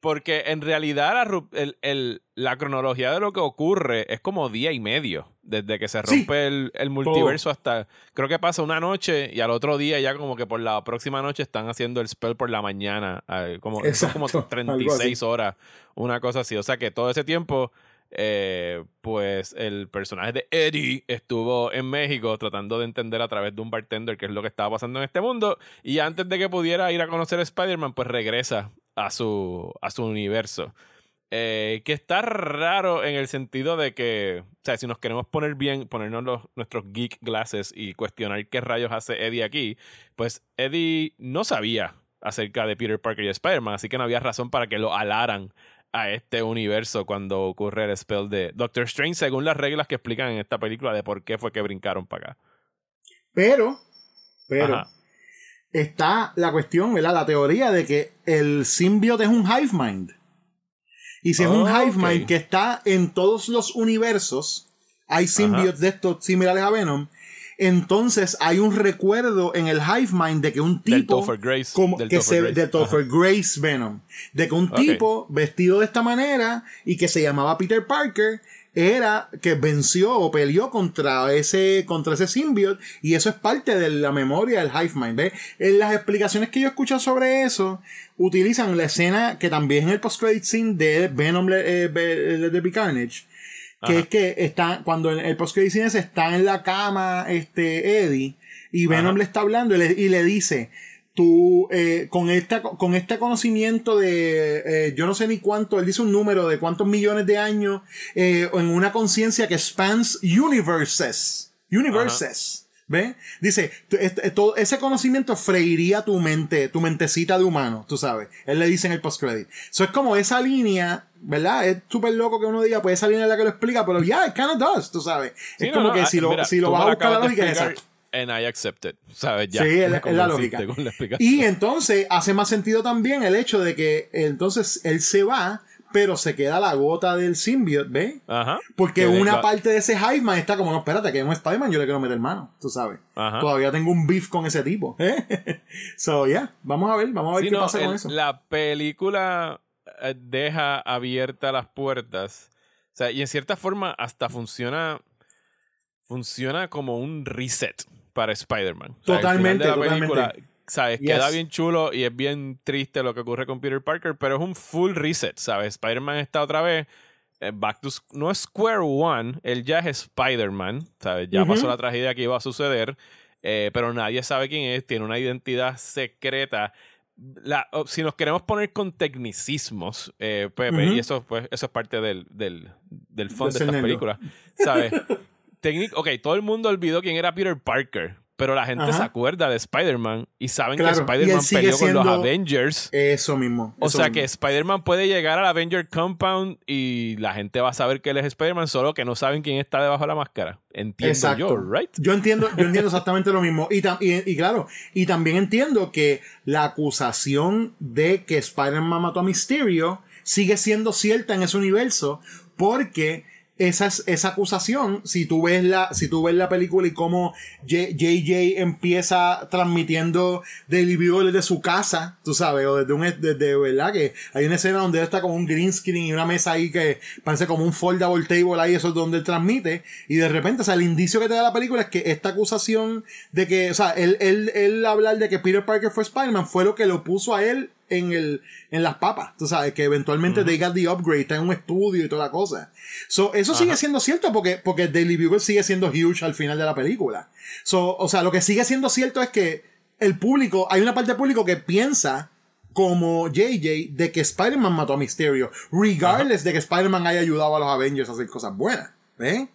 Porque en realidad la, el- el- la cronología de lo que ocurre es como día y medio. Desde que se Sí. rompe el, el multiverso hasta. Creo que pasa una noche y al otro día, ya como que por la próxima noche están haciendo el spell por la mañana. Como, son como Exacto, algo 36 horas, una cosa así. O sea que todo ese tiempo. Eh, pues el personaje de Eddie estuvo en México tratando de entender a través de un bartender qué es lo que estaba pasando en este mundo y antes de que pudiera ir a conocer a Spider-Man pues regresa a su, a su universo. Eh, que está raro en el sentido de que, o sea, si nos queremos poner bien, ponernos nuestros geek glasses y cuestionar qué rayos hace Eddie aquí, pues Eddie no sabía acerca de Peter Parker y Spider-Man, así que no había razón para que lo alaran a este universo cuando ocurre el spell de Doctor Strange, según las reglas que explican en esta película de por qué fue que brincaron para acá. Pero, pero, Ajá. está la cuestión, ¿verdad? La teoría de que el symbiote es un hive mind. Y si es un hive mind que está en todos los universos, hay symbiotes de estos similares a Venom, entonces hay un recuerdo en el hive mind de que un tipo Topher Grace. como del que se Grace. de Topher Grace Venom, de que un tipo vestido de esta manera y que se llamaba Peter Parker era que venció o peleó contra ese contra ese symbiote y eso es parte de la memoria del hive mind ¿ves? en las explicaciones que yo he escuchado sobre eso utilizan la escena que también en el post credit scene de Venom eh, de de Carnage que es que está cuando en el post está en la cama este Eddie y Venom Ajá. le está hablando y le, y le dice tú eh, con esta con este conocimiento de eh, yo no sé ni cuánto él dice un número de cuántos millones de años eh, en una conciencia que spans universes universes ¿Ve? Dice, este- todo ese conocimiento freiría tu mente, tu mentecita de humano, tú sabes. Él le dice en el post-credit. Eso es como esa línea, ¿verdad? Es súper loco que uno diga, pues esa línea es la que lo explica, pero ya, it kind of does, tú sabes. Sí, es no, como no, que ah, si lo, si lo vas a buscar la lógica es esa. And I accept it. ¿Sabes? Ya. Sí, es, la- lógica. la. Y entonces hace más sentido también el hecho de que entonces él se va, pero se queda la gota del symbiote, ¿ves? Ajá. Porque Que una venga- parte de ese Hive Man está como, no, espérate, que es un Spider-Man, yo le quiero meter mano, tú sabes. Ajá. Todavía tengo un beef con ese tipo. ¿eh? so, yeah, vamos a ver, vamos a ver Sí, qué no, pasa con eso. La película eh, deja abiertas las puertas. O sea, y en cierta forma hasta funciona. Funciona como un reset para Spider-Man. O sea, Totalmente, totalmente. ¿Sabes? Yes. Queda bien chulo y es bien triste lo que ocurre con Peter Parker, pero es un full reset, ¿sabes? Spider-Man está otra vez. eh, Back to, no es Square One, él ya es Spider-Man, ¿sabes? Ya Ujú. pasó la tragedia que iba a suceder, eh, pero nadie sabe quién es, tiene una identidad secreta la, si nos queremos poner con tecnicismos, eh, Pepe, y eso, pues, eso es parte del, del, del fondo de estas películas, ¿sabes? Técnic- ok, todo el mundo olvidó quién era Peter Parker, pero la gente Ajá. se acuerda de Spider-Man y saben Claro, que Spider-Man peleó con los Avengers. Eso mismo. O sea mismo. que Spider-Man puede llegar al Avenger Compound y la gente va a saber que él es Spider-Man, solo que no saben quién está debajo de la máscara. Entiendo Exacto. yo, ¿right? Yo entiendo, yo entiendo exactamente lo mismo. Y, y, y claro, y también entiendo que la acusación de que Spider-Man mató a Mysterio sigue siendo cierta en ese universo porque esa, es- esa acusación, si tú ves la, si tú ves la película y cómo JJ empieza transmitiendo Daily Bugle desde su casa, tú sabes, o desde un, desde, ¿verdad? Que hay una escena donde él está con un green screen y una mesa ahí que parece como un foldable table ahí, eso es donde él transmite, y de repente, o sea, el indicio que te da la película es que esta acusación de que, o sea, él, él, él hablar de que Peter Parker fue Spider-Man fue lo que lo puso a él en el en las papas, tú sabes, que eventualmente they got the upgrade, está en un estudio y toda la cosa. So, eso sigue siendo cierto porque, porque Daily Bugle sigue siendo huge al final de la película. So, o sea, lo que sigue siendo cierto es que el público, hay una parte del público que piensa como JJ de que Spider-Man mató a Mysterio, regardless de que Spider-Man haya ayudado a los Avengers a hacer cosas buenas. ¿Eh?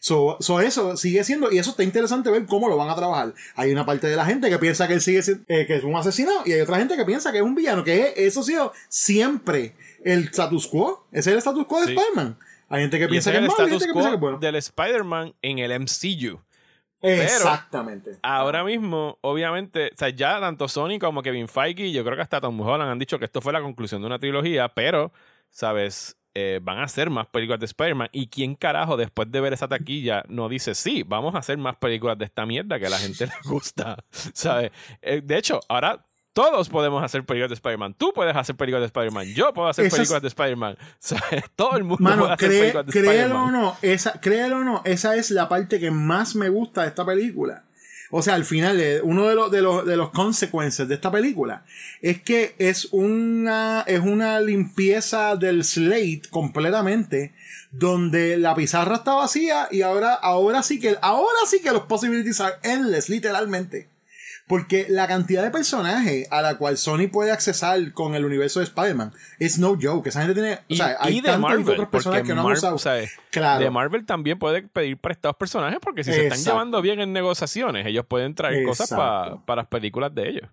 so, eso sigue siendo, y eso está interesante ver cómo lo van a trabajar. Hay una parte de la gente que piensa que él sigue eh, que es un asesino, y hay otra gente que piensa que es un villano, que eso ha sido siempre el status quo. Ese es el status quo de Spider-Man. Hay gente que piensa que es que piensa que es bueno. Del Spider-Man en el MCU. Exactamente. ahora mismo, obviamente, o sea, ya tanto Sony como Kevin Feige, yo creo que hasta Tom Holland han dicho que esto fue la conclusión de una trilogía, pero, ¿sabes? Eh, van a hacer más películas de Spider-Man. ¿Y quién carajo después de ver esa taquilla no dice, sí, vamos a hacer más películas de esta mierda que a la gente le gusta? ¿Sabes? Eh, de hecho, ahora todos podemos hacer películas de Spider-Man. Tú puedes hacer películas de Spider-Man. Yo puedo hacer películas de Spider-Man. Todo el mundo puede hacer películas de Spider-Man. o no, esa, créelo o no, esa es la parte que más me gusta de esta película. O sea, al final, eh, uno de los, de los, de los consecuencias de esta película es que es una, es una limpieza del slate completamente, donde la pizarra está vacía y ahora, ahora sí que, ahora sí que los possibilities are endless, literalmente. Porque la cantidad de personajes a la cual Sony puede accesar con el universo de Spider-Man es no joke. Esa gente tiene. o sea, hay de Marvel, otros personajes que no han usado. claro. De Marvel también puede pedir prestados personajes porque si se están llevando bien en negociaciones, ellos pueden traer cosas para las películas de ellos.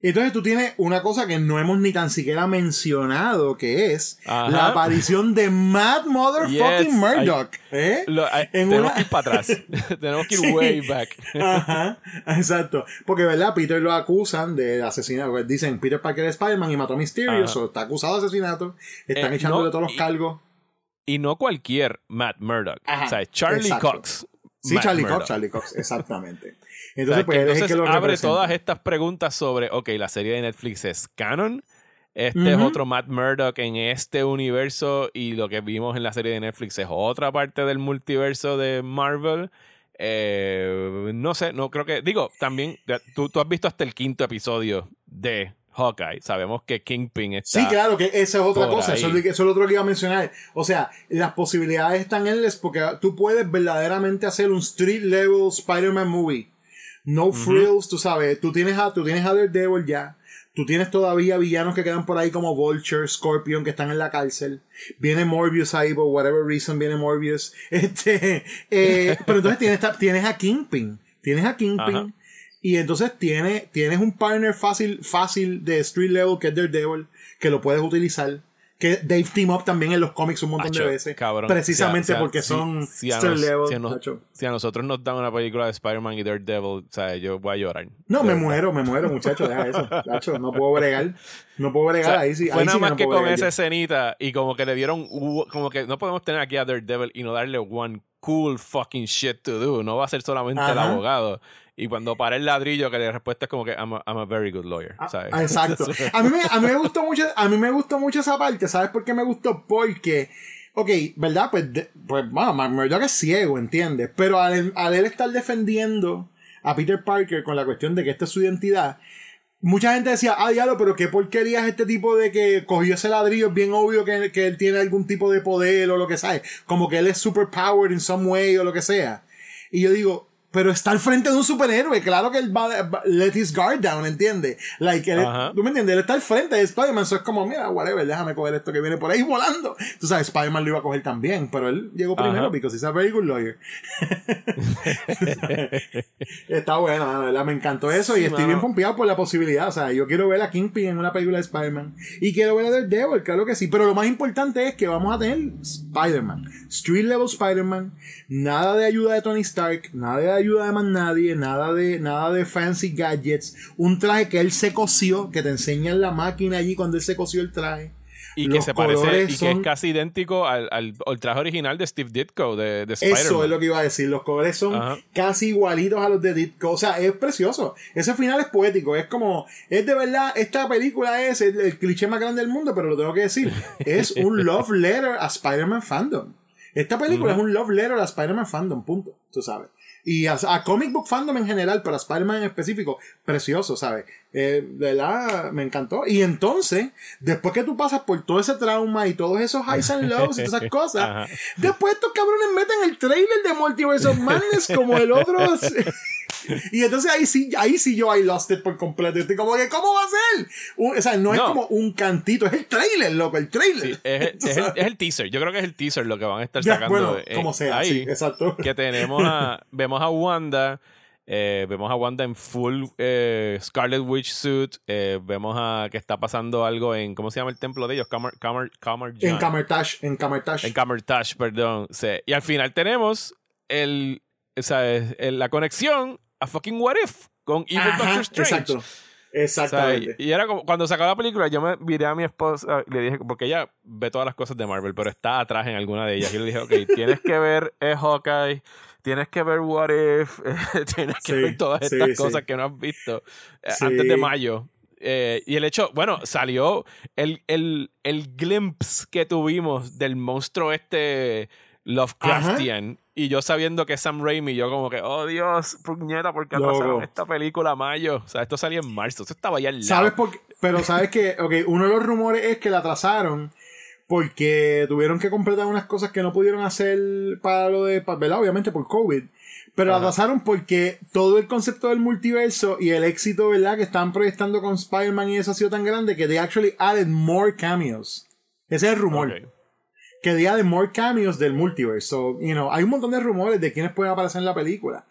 Entonces tú tienes una cosa que no hemos ni tan siquiera mencionado, que es la aparición de Mad Motherfucking Murdoch. ¿eh? tenemos que ir para atrás. tenemos que ir way back. Ajá, exacto. Porque, ¿verdad? Peter lo acusan de asesinato. Dicen, Peter Parker es Spider-Man y mató a Mysterio. está acusado de asesinato. Están eh, echándole todos los cargos. Y no cualquier Matt Murdoch. o sea, Charlie Cox. Sí, Charlie Cox, Charlie Cox, exactamente. Entonces, pues, abre todas estas preguntas sobre, ok, la serie de Netflix es canon. Este es otro Matt Murdock en este universo y lo que vimos en la serie de Netflix es otra parte del multiverso de Marvel. Eh, no sé, no creo que. Digo, también, tú, tú has visto hasta el quinto episodio de Hawkeye. Sabemos que Kingpin está. Sí, claro, que esa es otra cosa. Eso, es lo otro que iba a mencionar. O sea, las posibilidades están en endless porque tú puedes verdaderamente hacer un street level Spider-Man movie no frills, tú sabes. Tú tienes a, tú tienes a Daredevil ya. Tú tienes todavía villanos que quedan por ahí como Vulture, Scorpion, que están en la cárcel. Viene Morbius ahí, por whatever reason viene Morbius. Este, eh, pero entonces tienes, tienes a Kingpin. Tienes a Kingpin. Y entonces tienes, tienes un partner fácil, fácil de street level que es Daredevil, que lo puedes utilizar que Dave team up también en los cómics un montón de veces. precisamente porque son si, a, si, a nosotros nos dan una película de Spider-Man y Daredevil, o sea, yo voy a llorar. No, me muero, me muero, muchacho, deja eso. no puedo bregar. No puedo bregar ahí sí. Fue nada más que, con esa escenita y como que le dieron, como que no podemos tener aquí a Daredevil y no darle one cool fucking shit to do. No va a ser solamente el abogado. Y cuando para el ladrillo, que la respuesta es como que I'm a, very good lawyer. Ah, ¿sabes? exacto. a, mí me, a mí me gustó mucho, a mí me gustó mucho esa parte. ¿Sabes por qué me gustó? Porque, ok, ¿verdad? Pues, pues bueno, yo que es ciego, ¿entiendes? Pero al, al él estar defendiendo a Peter Parker con la cuestión de que esta es su identidad, mucha gente decía, ah, diablo, pero qué porquería es este tipo de que cogió ese ladrillo, es bien obvio que, que él tiene algún tipo de poder o lo que sea, como que él es super powered in some way o lo que sea. Y yo digo, pero está al frente de un superhéroe. Claro que él va, a let his guard down, ¿entiendes? Like, ¿tú me entiendes? Él está al frente de Spider-Man. Eso es como, mira, whatever, déjame coger esto que viene por ahí volando. Tú sabes, Spider-Man lo iba a coger también, pero él llegó primero because he's a very good lawyer. está bueno, verdad, me encantó eso y estoy bien pompeado por la posibilidad. O sea, yo quiero ver a Kingpin en una película de Spider-Man y quiero ver a Daredevil, claro que sí. Pero lo más importante es que vamos a tener Spider-Man, Street Level Spider-Man, nada de ayuda de Tony Stark, nada de ayuda de más nadie, nada de, nada de fancy gadgets, un traje que él se cosió, que te enseña en la máquina allí cuando él se cosió el traje. Y que se parece, y que es casi idéntico al, al, traje original de Steve Ditko de, de Spider-Man. Eso es lo que iba a decir. Los colores son casi igualitos a los de Ditko. O sea, es precioso. Ese final es poético. Es como, es de verdad, esta película es el, cliché más grande del mundo, pero lo tengo que decir. Es un love letter a Spider-Man fandom. Esta película es un love letter a Spider-Man fandom, punto. Tú sabes. Y a, comic book fandom en general, pero a Spider-Man en específico, precioso, ¿sabes? Eh, de verdad, me encantó. Y entonces, después que tú pasas por todo ese trauma y todos esos highs and lows y todas esas cosas, después estos cabrones meten el trailer de Multiverse of Madness como el otro. Y entonces ahí sí, ahí sí yo I lost it por completo. Estoy como que, ¿cómo va a ser? o sea, no, es como un cantito, es el trailer, loco, el trailer. es, el, teaser. Yo creo que es el teaser lo que van a estar sacando. Bueno, como sea, ahí, exacto. Que tenemos a, vemos a Wanda. Eh, vemos a Wanda en full eh, Scarlet Witch suit. Eh, vemos a que está pasando algo en. ¿Cómo se llama el templo de ellos? En Camertash. En Camertash. En Camertash, perdón. Y al final tenemos el, la conexión a fucking What If con Evil Doctor Strange. Exacto. Exactamente. y era como cuando sacó la película, yo me miré a mi esposa y le dije, porque ella ve todas las cosas de Marvel, pero está atrás en alguna de ellas. Y le dije, ok, tienes que ver Hawkeye, tienes que ver What If, tienes que ver todas estas cosas que no has visto eh, antes de mayo. Eh, y el hecho, bueno, salió el, el, el glimpse que tuvimos del monstruo este Lovecraftian. Y yo sabiendo que es Sam Raimi, yo como que, oh Dios, puñeta, ¿por qué atrasaron esta película a mayo? O sea, esto salió en marzo, esto estaba ya al lado. ¿Sabes por qué? Pero sabes que, ok, uno de los rumores es que la atrasaron porque tuvieron que completar unas cosas que no pudieron hacer para lo de, ¿verdad? Obviamente por COVID. Pero la atrasaron porque todo el concepto del multiverso y el éxito, ¿verdad? Que estaban proyectando con Spider-Man y eso ha sido tan grande que they actually added more cameos. Ese es el rumor que día de more cameos del multiverso. you know, hay un montón de rumores de quiénes pueden aparecer en la película.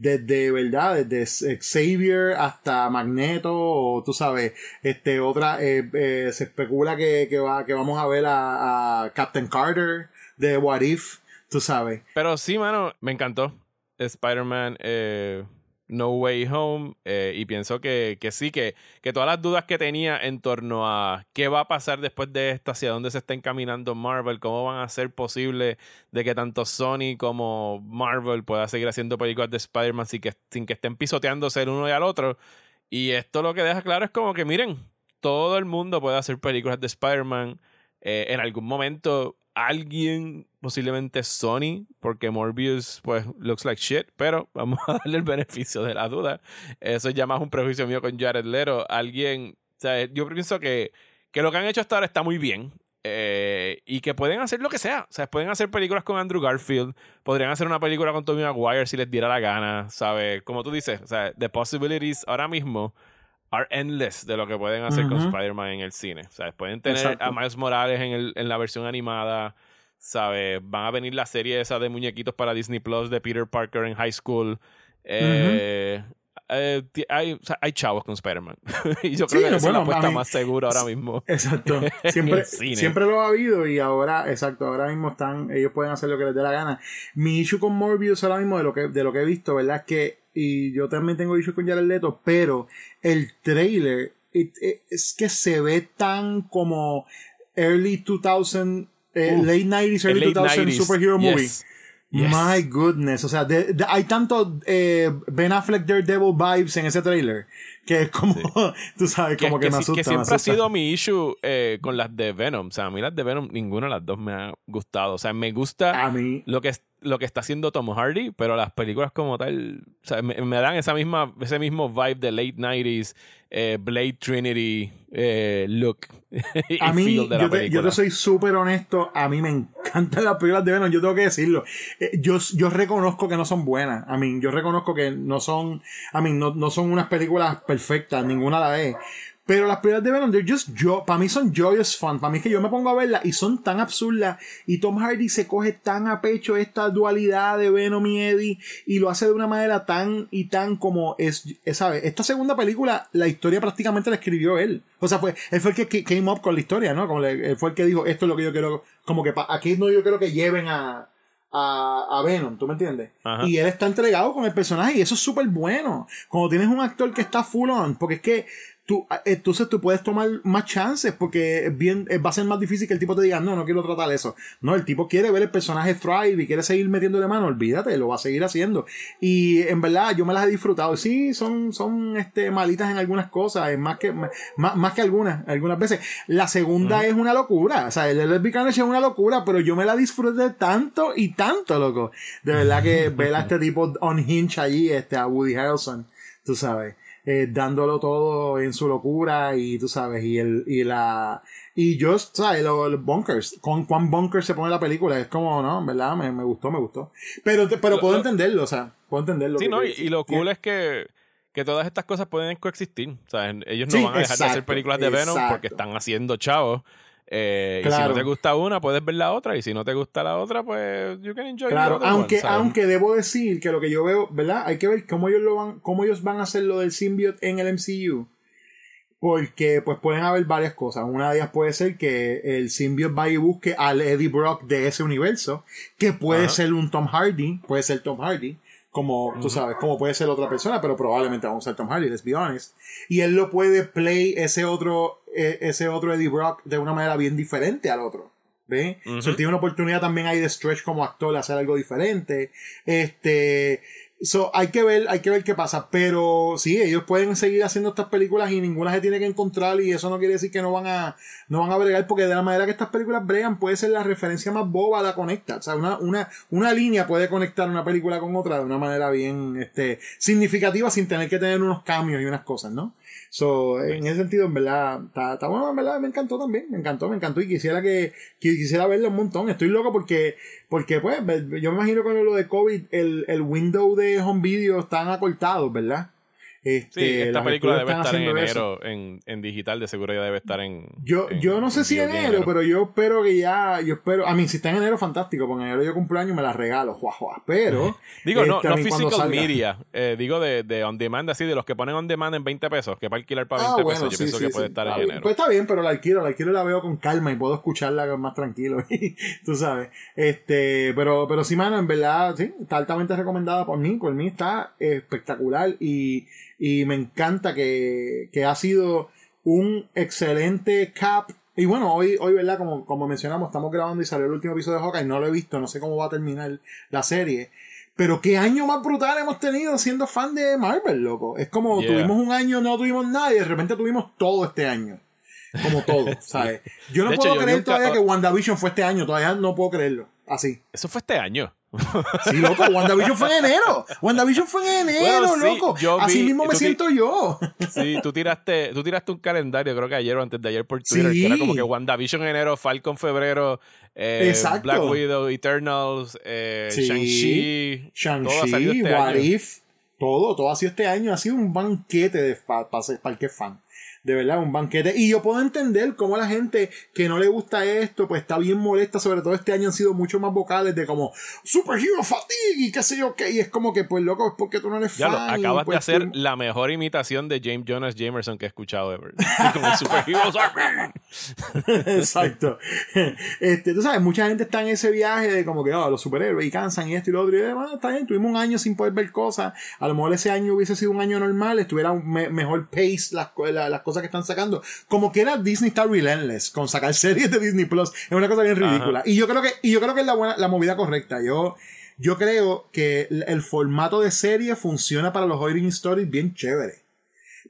Desde, ¿verdad? Desde Xavier hasta Magneto, o tú sabes, este, otra, eh, eh, se especula que, que, va, que vamos a ver a, a Captain Carter de What If, tú sabes. Pero sí, mano, me encantó. Spider-Man, eh, no Way Home eh, y pienso que, sí, que, que, todas las dudas que tenía en torno a qué va a pasar después de esto, hacia dónde se está encaminando Marvel, cómo van a ser posible de que tanto Sony como Marvel pueda seguir haciendo películas de Spider-Man sin que, sin que estén pisoteándose el uno y al otro. Y esto lo que deja claro es como que miren, todo el mundo puede hacer películas de Spider-Man. Eh, en algún momento alguien, posiblemente Sony, porque Morbius, pues, looks like shit, pero vamos a darle el beneficio de la duda. Eso ya más un prejuicio mío con Jared Leto. Alguien, o sea, yo pienso que, que lo que han hecho hasta ahora está muy bien. Eh, y que pueden hacer lo que sea. O sea, pueden hacer películas con Andrew Garfield, podrían hacer una película con Tommy Maguire si les diera la gana, ¿sabes? Como tú dices, o sea, the possibilities ahora mismo are endless de lo que pueden hacer con Spider-Man en el cine. O sea, pueden tener a Miles Morales en, el, en la versión animada. ¿Sabes? Van a venir la serie esa de muñequitos para Disney Plus de Peter Parker en high school. Eh, eh, hay, hay, chavos con Spider-Man. y yo creo que es la apuesta más segura ahora mismo. Exacto. Siempre, siempre lo ha habido y ahora, exacto, ahora mismo están, ellos pueden hacer lo que les dé la gana. Mi issue con Morbius ahora mismo, de lo que, de lo que he visto, ¿verdad? Es que y yo también tengo issues con Jared Leto, pero el trailer es que se ve tan como early 2000, eh, late 90s, early 2000 superhero movie. My goodness, o sea, hay tanto eh, Ben Affleck Daredevil vibes en ese trailer que es como, tú sabes, como que, me asusta. Que siempre ha sido mi issue eh, con las de Venom. O sea, a mí las de Venom, ninguna de las dos me ha gustado. O sea, me gusta a mí, lo que lo que está haciendo Tom Hardy, pero las películas como tal, o sea, me, dan esa misma, ese mismo vibe de late 90s, eh, Blade Trinity eh, look. a mí, yo, te, yo, te, soy súper honesto, a mí me encantan las películas de Venom, yo tengo que decirlo. Eh, yo, yo reconozco que no son buenas, a mí, yo reconozco que no son, a mí, no, no son unas películas perfectas, ninguna la es. Pero las películas de Venom, just yo, para mí son joyous fun. Para mí es que yo me pongo a verlas y son tan absurdas. Y Tom Hardy se coge tan a pecho esta dualidad de Venom y Eddie. Y lo hace de una manera tan y tan como es, ¿sabes? Esta segunda película, la historia prácticamente la escribió él. O sea, fue, él fue el que came up con la historia, ¿no? Como él fue el que dijo, esto es lo que yo quiero. Como que aquí no yo quiero que lleven a, a, a, Venom, ¿tú me entiendes? Y él está entregado con el personaje y eso es súper bueno. Cuando tienes un actor que está full on, porque es que tú, entonces tú puedes tomar más chances porque bien, eh, va a ser más difícil que el tipo te diga, no, no quiero tratar eso. No, el tipo quiere ver el personaje thrive y quiere seguir metiéndole mano, olvídate, lo va a seguir haciendo. Y en verdad yo me las he disfrutado. Sí, son, son este, malitas en algunas cosas, más que, más, más que algunas, algunas veces. La segunda es una locura, o sea, el Lesbian Carnage es una locura, pero yo me la disfruté tanto y tanto, loco. De verdad que ver a este tipo on hinge allí, este, a Woody Harrelson, tú sabes. Eh, dándolo todo en su locura y tú sabes, y el, y la, y yo, ¿sabes? Los, bunkers, con cuán bunkers se pone la película, es como, no, ¿verdad? Me, me gustó, me gustó. Pero, pero puedo entenderlo, o sea, puedo entenderlo. Sí, no, y, lo cool es que, que todas estas cosas pueden coexistir. O sea, ellos no van a dejar de hacer películas de Venom porque están haciendo chavos. Eh, y si no te gusta una, puedes ver la otra. Y si no te gusta la otra, pues you can enjoy Claro, aunque, aunque debo decir que lo que yo veo, ¿verdad? Hay que ver cómo ellos lo van, cómo ellos van a hacer lo del symbiote en el MCU. Porque pues pueden haber varias cosas. Una de ellas puede ser que el symbiote vaya y busque al Eddie Brock de ese universo. Que puede ser un Tom Hardy. Puede ser Tom Hardy como tú sabes, como puede ser otra persona, pero probablemente vamos a ser Tom Hardy, let's be honest. Y él lo puede play ese otro, ese otro Eddie Brock de una manera bien diferente al otro. ¿Ve? tiene una oportunidad también ahí de stretch como actor hacer algo diferente. Este, So, hay que ver, hay que ver qué pasa. Pero sí, ellos pueden seguir haciendo estas películas y ninguna se tiene que encontrar. Y eso no quiere decir que no van a, no van a bregar, porque de la manera que estas películas bregan, puede ser la referencia más boba la conecta. O sea, una, una, una línea puede conectar una película con otra de una manera bien este, significativa sin tener que tener unos cambios y unas cosas, ¿no? So, en ese sentido, en verdad, está, bueno, en verdad, me encantó también, me encantó, me encantó y quisiera que, quisiera verlo un montón. Estoy loco porque, porque pues, yo me imagino con lo de COVID, el, el window de home video están acortados, ¿verdad? Este, sí, esta película debe estar en enero en, en, digital, de seguro ya debe estar en. Yo, yo no sé si en enero, pero yo espero que ya. Yo espero. A mí, si está en enero, fantástico, porque en enero yo cumpleaños me la regalo, juá, Pero. digo, no, este, no physical media. Eh, digo de, de, on demand, así, de los que ponen on demand en 20 pesos, que para alquilar para 20 ah, pesos, yo pienso que puede estar en enero. Pues está bien, pero la alquilo, la alquilo la veo con calma y puedo escucharla más tranquilo. Tú sabes. Este, pero, pero sí, mano, en verdad, sí, está altamente recomendada por mí. Por mí está espectacular y y me encanta que, que ha sido un excelente cap. Y bueno, hoy, hoy ¿verdad? Como, como mencionamos, estamos grabando y salió el último episodio de Hawkeye. No lo he visto, no sé cómo va a terminar la serie. Pero qué año más brutal hemos tenido siendo fan de Marvel, loco. Es como tuvimos un año, no tuvimos nada y de repente tuvimos todo este año. Como todo, ¿sabes? Yo no puedo creer todavía que WandaVision fue este año, todavía no puedo creerlo. Así. Eso fue este año. Sí, loco, WandaVision fue en enero. WandaVision fue en enero, loco. Así mismo me siento yo. Sí, tú tiraste, tú tiraste un calendario, creo que ayer o antes de ayer por Twitter, que era como que WandaVision en enero, Falcon febrero, eh, Black Widow, Eternals, eh, Shang-Chi. Shang-Chi, este What If. Todo, todo ha sido este año. Ha sido un banquete de, para, para, para el que fan de verdad, un banquete. Y yo puedo entender cómo la gente que no le gusta esto, pues está bien molesta, sobre todo este año han sido mucho más vocales de como Superhero Fatigue y qué sé yo qué. Y es como que, pues loco, es porque tú no eres fan. Ya acabas de pues, hacer la mejor imitación de James Jonas Jamerson que he escuchado ever. como Superheroes Exacto. Este, tú sabes, mucha gente está en ese viaje de como que, oh, los superhéroes y cansan y esto y lo otro. Y demás, está bien, tuvimos un año sin poder ver cosas. A lo mejor ese año hubiese sido un año normal, estuviera un mejor pace las, las cosas que están sacando. Como que era Disney está relentless con sacar series de Disney Plus. Es una cosa bien ridícula. Y yo creo que, y yo creo que es la buena, la movida correcta. Yo, yo creo que el, formato de serie funciona para los origin stories bien chévere.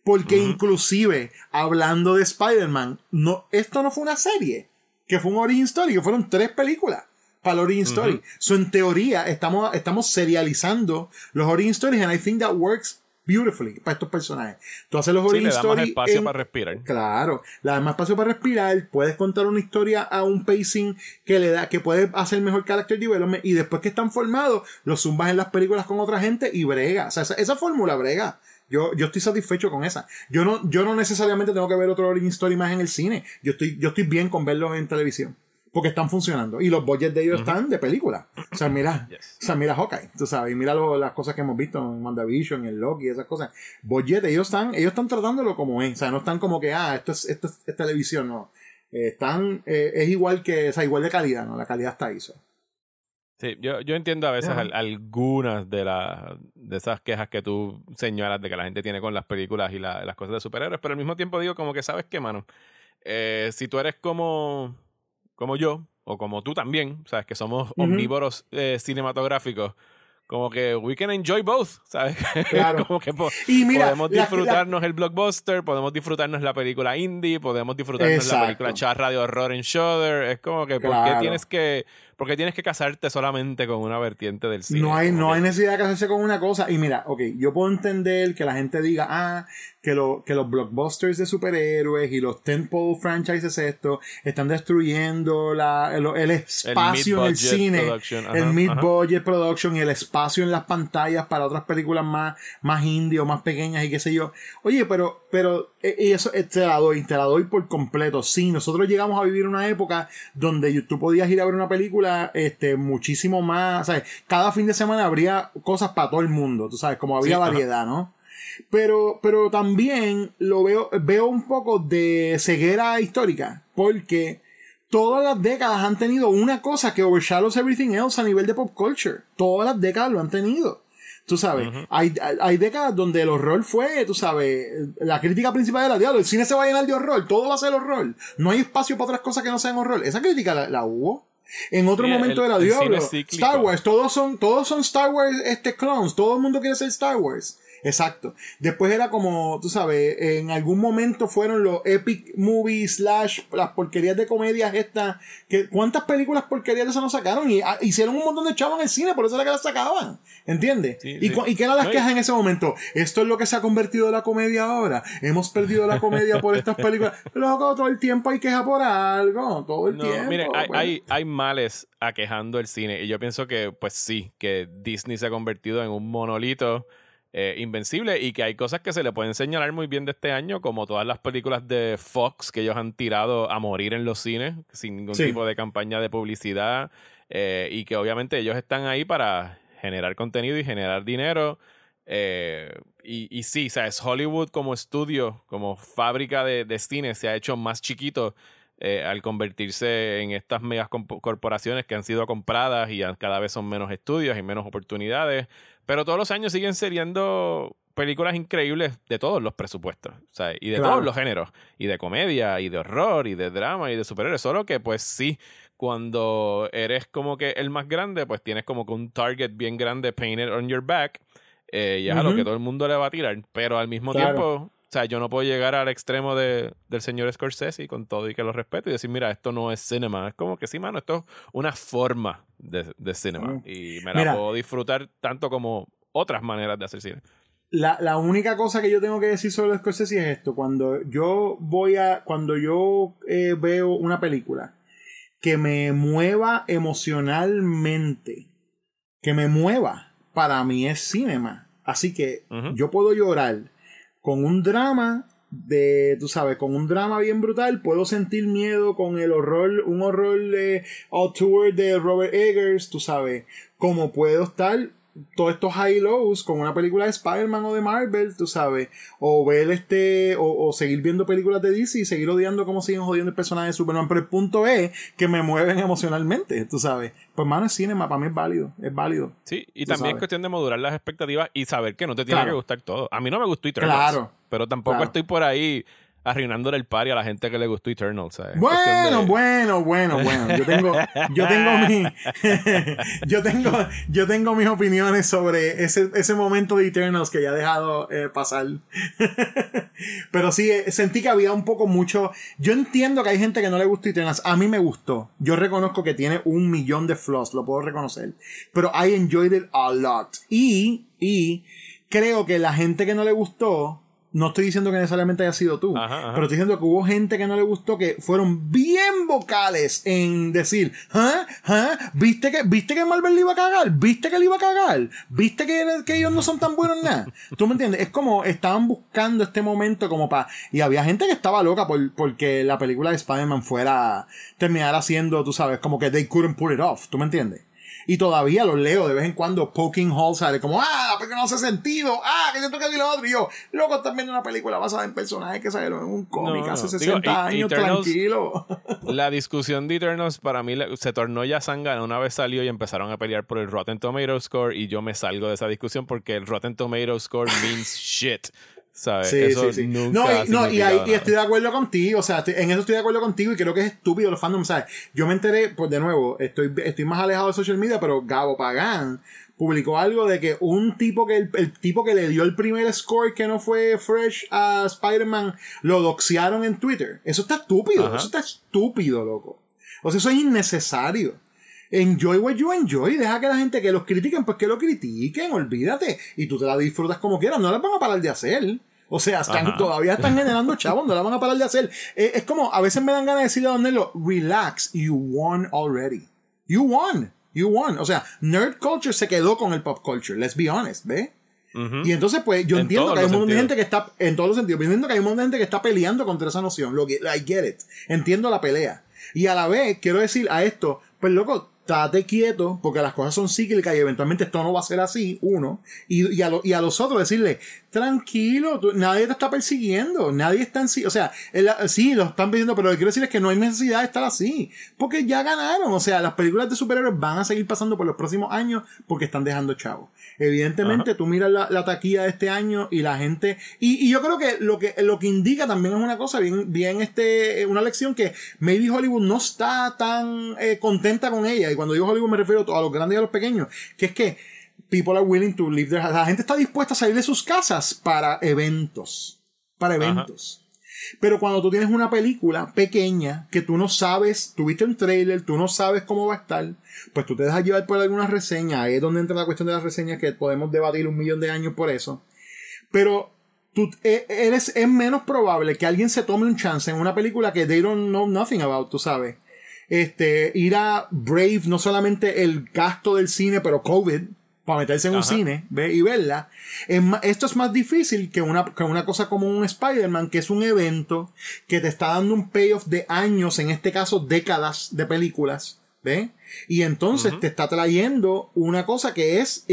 Porque inclusive, hablando de Spider-Man, no, esto no fue una serie, que fue un origin story, que fueron tres películas para el origin story. So, en teoría, estamos, estamos serializando los origin stories and I think that works beautifully para estos personajes. Tú haces los origin sí, le más espacio para respirar. Claro, le das más espacio para respirar, puedes contar una historia a un pacing que le da, que puede hacer mejor character development y después que están formados, los zumbas en las películas con otra gente y brega. O sea, esa, fórmula brega. Yo, yo estoy satisfecho con esa. Yo no, yo no necesariamente tengo que ver otro origin story más en el cine. Yo estoy, yo estoy bien con verlos en televisión porque están funcionando. Y los budgets de ellos están de película. O sea, mira, o sea, mira Hawkeye, tú sabes, y mira las cosas que hemos visto en WandaVision, en Loki, esas cosas. Budget, ellos están, ellos están tratándolo como es. O sea, no están como que, ah, esto es, esto es, televisión, no. Eh, están, eh, es igual que, o sea, igual de calidad, ¿no? La calidad está ahí. Sí, yo, yo entiendo a veces algunas de, las de esas quejas que tú señalas de que la gente tiene con las películas y las cosas de superhéroes, pero al mismo tiempo digo como que, ¿sabes qué, mano? Eh, si tú eres como como yo, o como tú también, sabes que somos omnívoros eh, cinematográficos, como que we can enjoy both, ¿sabes? Claro. como que podemos disfrutarnos el blockbuster, podemos disfrutarnos la película indie, podemos disfrutarnos la película charra de horror en Shudder. Es como que, ¿por qué tienes que porque tienes que casarte solamente con una vertiente del cine. No hay, no que- hay necesidad de casarse con una cosa. Y mira, ok, yo puedo entender que la gente diga, ah, que, lo, que los blockbusters de superhéroes y los tentpole franchises estos están destruyendo la, el, el espacio en el cine, production, ajá, el mid-budget production y el espacio en las pantallas para otras películas más, más indie o más pequeñas y qué sé yo. Oye, pero, pero, eh, y eso eh, te la doy, te la doy por completo. Sí, nosotros llegamos a vivir una época donde tú podías ir a ver una película este, muchísimo más, ¿sabes? Cada fin de semana habría cosas para todo el mundo, tú sabes, como había Sí, ajá. variedad, ¿no? Pero, pero también lo veo, veo un poco de ceguera histórica, porque todas las décadas han tenido una cosa que overshadows everything else a nivel de pop culture. Todas las décadas lo han tenido. Tú sabes, hay, hay- hay décadas donde el horror fue, tú sabes, la crítica principal era, diablo, el cine se va a llenar de horror, todo va a ser horror. No hay espacio para otras cosas que no sean horror. Esa crítica la, la hubo. En otro Sí, momento el- era diablo. Star Wars, todos son, todos son Star Wars este clones, todo el mundo quiere ser Star Wars. Exacto. Después era como, tú sabes, en algún momento fueron los epic movies slash las porquerías de comedias estas. Que, ¿Cuántas películas porquerías de esas nos sacaron? Y ah, hicieron un montón de chavos en el cine, por eso era que las sacaban. ¿Entiendes? Sí, ¿Y, sí. ¿Y qué eran las No, quejas en ese momento? Esto es lo que se ha convertido en la comedia ahora. Hemos perdido la comedia por estas películas. Luego todo el tiempo hay queja por algo. Todo el No, tiempo. miren, hay, Bueno. hay, hay males aquejando el cine y yo pienso que, pues sí, que Disney se ha convertido en un monolito eh, invencible y que hay cosas que se le pueden señalar muy bien de este año, como todas las películas de Fox que ellos han tirado a morir en los cines sin ningún Sí. tipo de campaña de publicidad eh, y que obviamente ellos están ahí para generar contenido y generar dinero. eh, y, y sí, ¿sabes? Hollywood como estudio, como fábrica de, de cine se ha hecho más chiquito eh, al convertirse en estas megas corporaciones que han sido compradas y cada vez son menos estudios y menos oportunidades. Pero todos los años siguen seriendo películas increíbles de todos los presupuestos, sea, y de Claro. todos los géneros, y de comedia, y de horror, y de drama, y de superhéroes. Solo que, pues sí, cuando eres como que el más grande, pues tienes como que un target bien grande painted on your back, eh, y es a lo que todo el mundo le va a tirar. Pero al mismo Claro. tiempo, o sea, yo no puedo llegar al extremo de, del señor Scorsese con todo y que lo respeto y decir, mira, esto no es cinema. Es como que sí, mano, esto es una forma de, de cinema. Mm. Y me la Mira. puedo disfrutar tanto como otras maneras de hacer cine. La, la única cosa que yo tengo que decir sobre Scorsese es esto. Cuando yo voy a. Cuando yo eh, veo una película que me mueva emocionalmente, que me mueva, para mí es cinema. Así que yo puedo llorar con un drama de, tú sabes, con un drama bien brutal, puedo sentir miedo con el horror, un horror de Auteur de Robert Eggers, tú sabes, como puedo estar todos estos high lows con una película de Spider-Man o de Marvel, tú sabes, o ver este, o, o seguir viendo películas de DC y seguir odiando cómo siguen jodiendo el personaje de Superman, pero el punto es que me mueven emocionalmente, tú sabes. Pues mano, es cinema, para mí es válido, es válido. Sí, y también es cuestión de modular las expectativas y saber que no te tiene Claro. que gustar todo. A mí no me gustó Eternals. Claro. Pero tampoco Claro. estoy por ahí arruinándole el party a la gente que le gustó Eternals. ¿sabes? Bueno, de- bueno, bueno, bueno. Yo tengo, yo tengo mi, yo tengo, yo tengo mis opiniones sobre ese, ese momento de Eternals que ya he dejado eh, pasar. Pero sí, eh, sentí que había un poco mucho. Yo entiendo que hay gente que no le gustó Eternals. A mí me gustó. Yo reconozco que tiene un millón de flaws, lo puedo reconocer. Pero I enjoyed it a lot. Y, y creo que la gente que no le gustó. No estoy diciendo que necesariamente haya sido tú, Ajá, ajá. pero estoy diciendo que hubo gente que no le gustó que fueron bien vocales en decir, ¿ah? ¿ah? ¿Viste que, ¿viste que Marvel le iba a cagar? ¿Viste que le iba a cagar? ¿Viste que, que ellos no son tan buenos en nada? ¿Tú me entiendes? Es como estaban buscando este momento como para... Y había gente que estaba loca por, porque la película de Spider-Man fuera... terminara siendo, tú sabes, como que they couldn't pull it off. ¿Tú me entiendes? Y todavía los leo de vez en cuando poking holes sale como, ah, película no hace sentido, ah, que siento que lo otro. Y yo, loco, están viendo una película basada en personajes que salieron en un cómic No, hace no. 60 Digo, E- años, Eternals- tranquilo. La discusión de Eternals para mí se tornó ya sangana una vez salió y empezaron a pelear por el Rotten Tomatoes score y yo me salgo de esa discusión porque el Rotten Tomatoes score means shit. ¿Sabes? Sí, Eso sí, sí. nunca No, y, no, y, ahí- y estoy de acuerdo contigo, o sea, en eso estoy de acuerdo contigo y creo que es estúpido los fandoms, ¿sabes? Yo me enteré, pues de nuevo, estoy, estoy más alejado de social media, pero Gabo Pagán publicó algo de que un tipo que, el, el tipo que le dio el primer score que no fue fresh a Spider-Man, lo doxearon en Twitter. Eso está estúpido, Ajá. eso está estúpido, loco. O sea, eso es innecesario. Enjoy what you enjoy. Deja que la gente que los critiquen, pues que lo critiquen, olvídate. Y tú te la disfrutas como quieras. No las van a parar de hacer. O sea, están, todavía están generando chavos, no la van a parar de hacer. Eh, es como, a veces me dan ganas de decirle a Don Nelo, relax, you won already. You won. You won. O sea, nerd culture se quedó con el pop culture. Let's be honest, ¿ve? Y entonces, pues, yo entiendo que hay un montón de gente que está, en todos los sentidos, entiendo que hay un montón de gente que está peleando contra esa noción. Lo que, I get it. Entiendo la pelea. Y a la vez, quiero decir a esto, pues loco, estate quieto, porque las cosas son cíclicas y eventualmente esto no va a ser así, uno. Y, y, a, y a, los otros decirle, tranquilo, nadie te está persiguiendo, nadie está en sí. O sea, sí, lo están pidiendo, pero lo que quiero decir es que no hay necesidad de estar así, porque ya ganaron. O sea, las películas de superhéroes van a seguir pasando por los próximos años porque están dejando chavos. Evidentemente, tú miras la, taquilla de este año y la gente. Y, y, yo creo que lo que lo que indica también es una cosa, bien, bien este, una lección que maybe Hollywood no está tan eh, contenta con ella. Y cuando digo Hollywood me refiero a los grandes y a los pequeños. Que es que people are willing to live their La gente está dispuesta a salir de sus casas para eventos. Para eventos. Pero cuando tú tienes una película pequeña que tú no sabes, tuviste un trailer, tú no sabes cómo va a estar, pues tú te dejas llevar por alguna reseña. Ahí es donde entra la cuestión de las reseñas que podemos debatir un millón de años por eso. Pero tú e, eres, es menos probable que alguien se tome un chance en una película que they don't know nothing about, tú sabes. Este, ir a Brave, no solamente el gasto del cine, pero COVID, para meterse en un cine ¿ve? y verla. esto es más difícil que una, que una cosa como un Spider-Man, que es un evento que te está dando un payoff de años, en este caso décadas de películas. ¿Ve? Y entonces te está trayendo una cosa que es,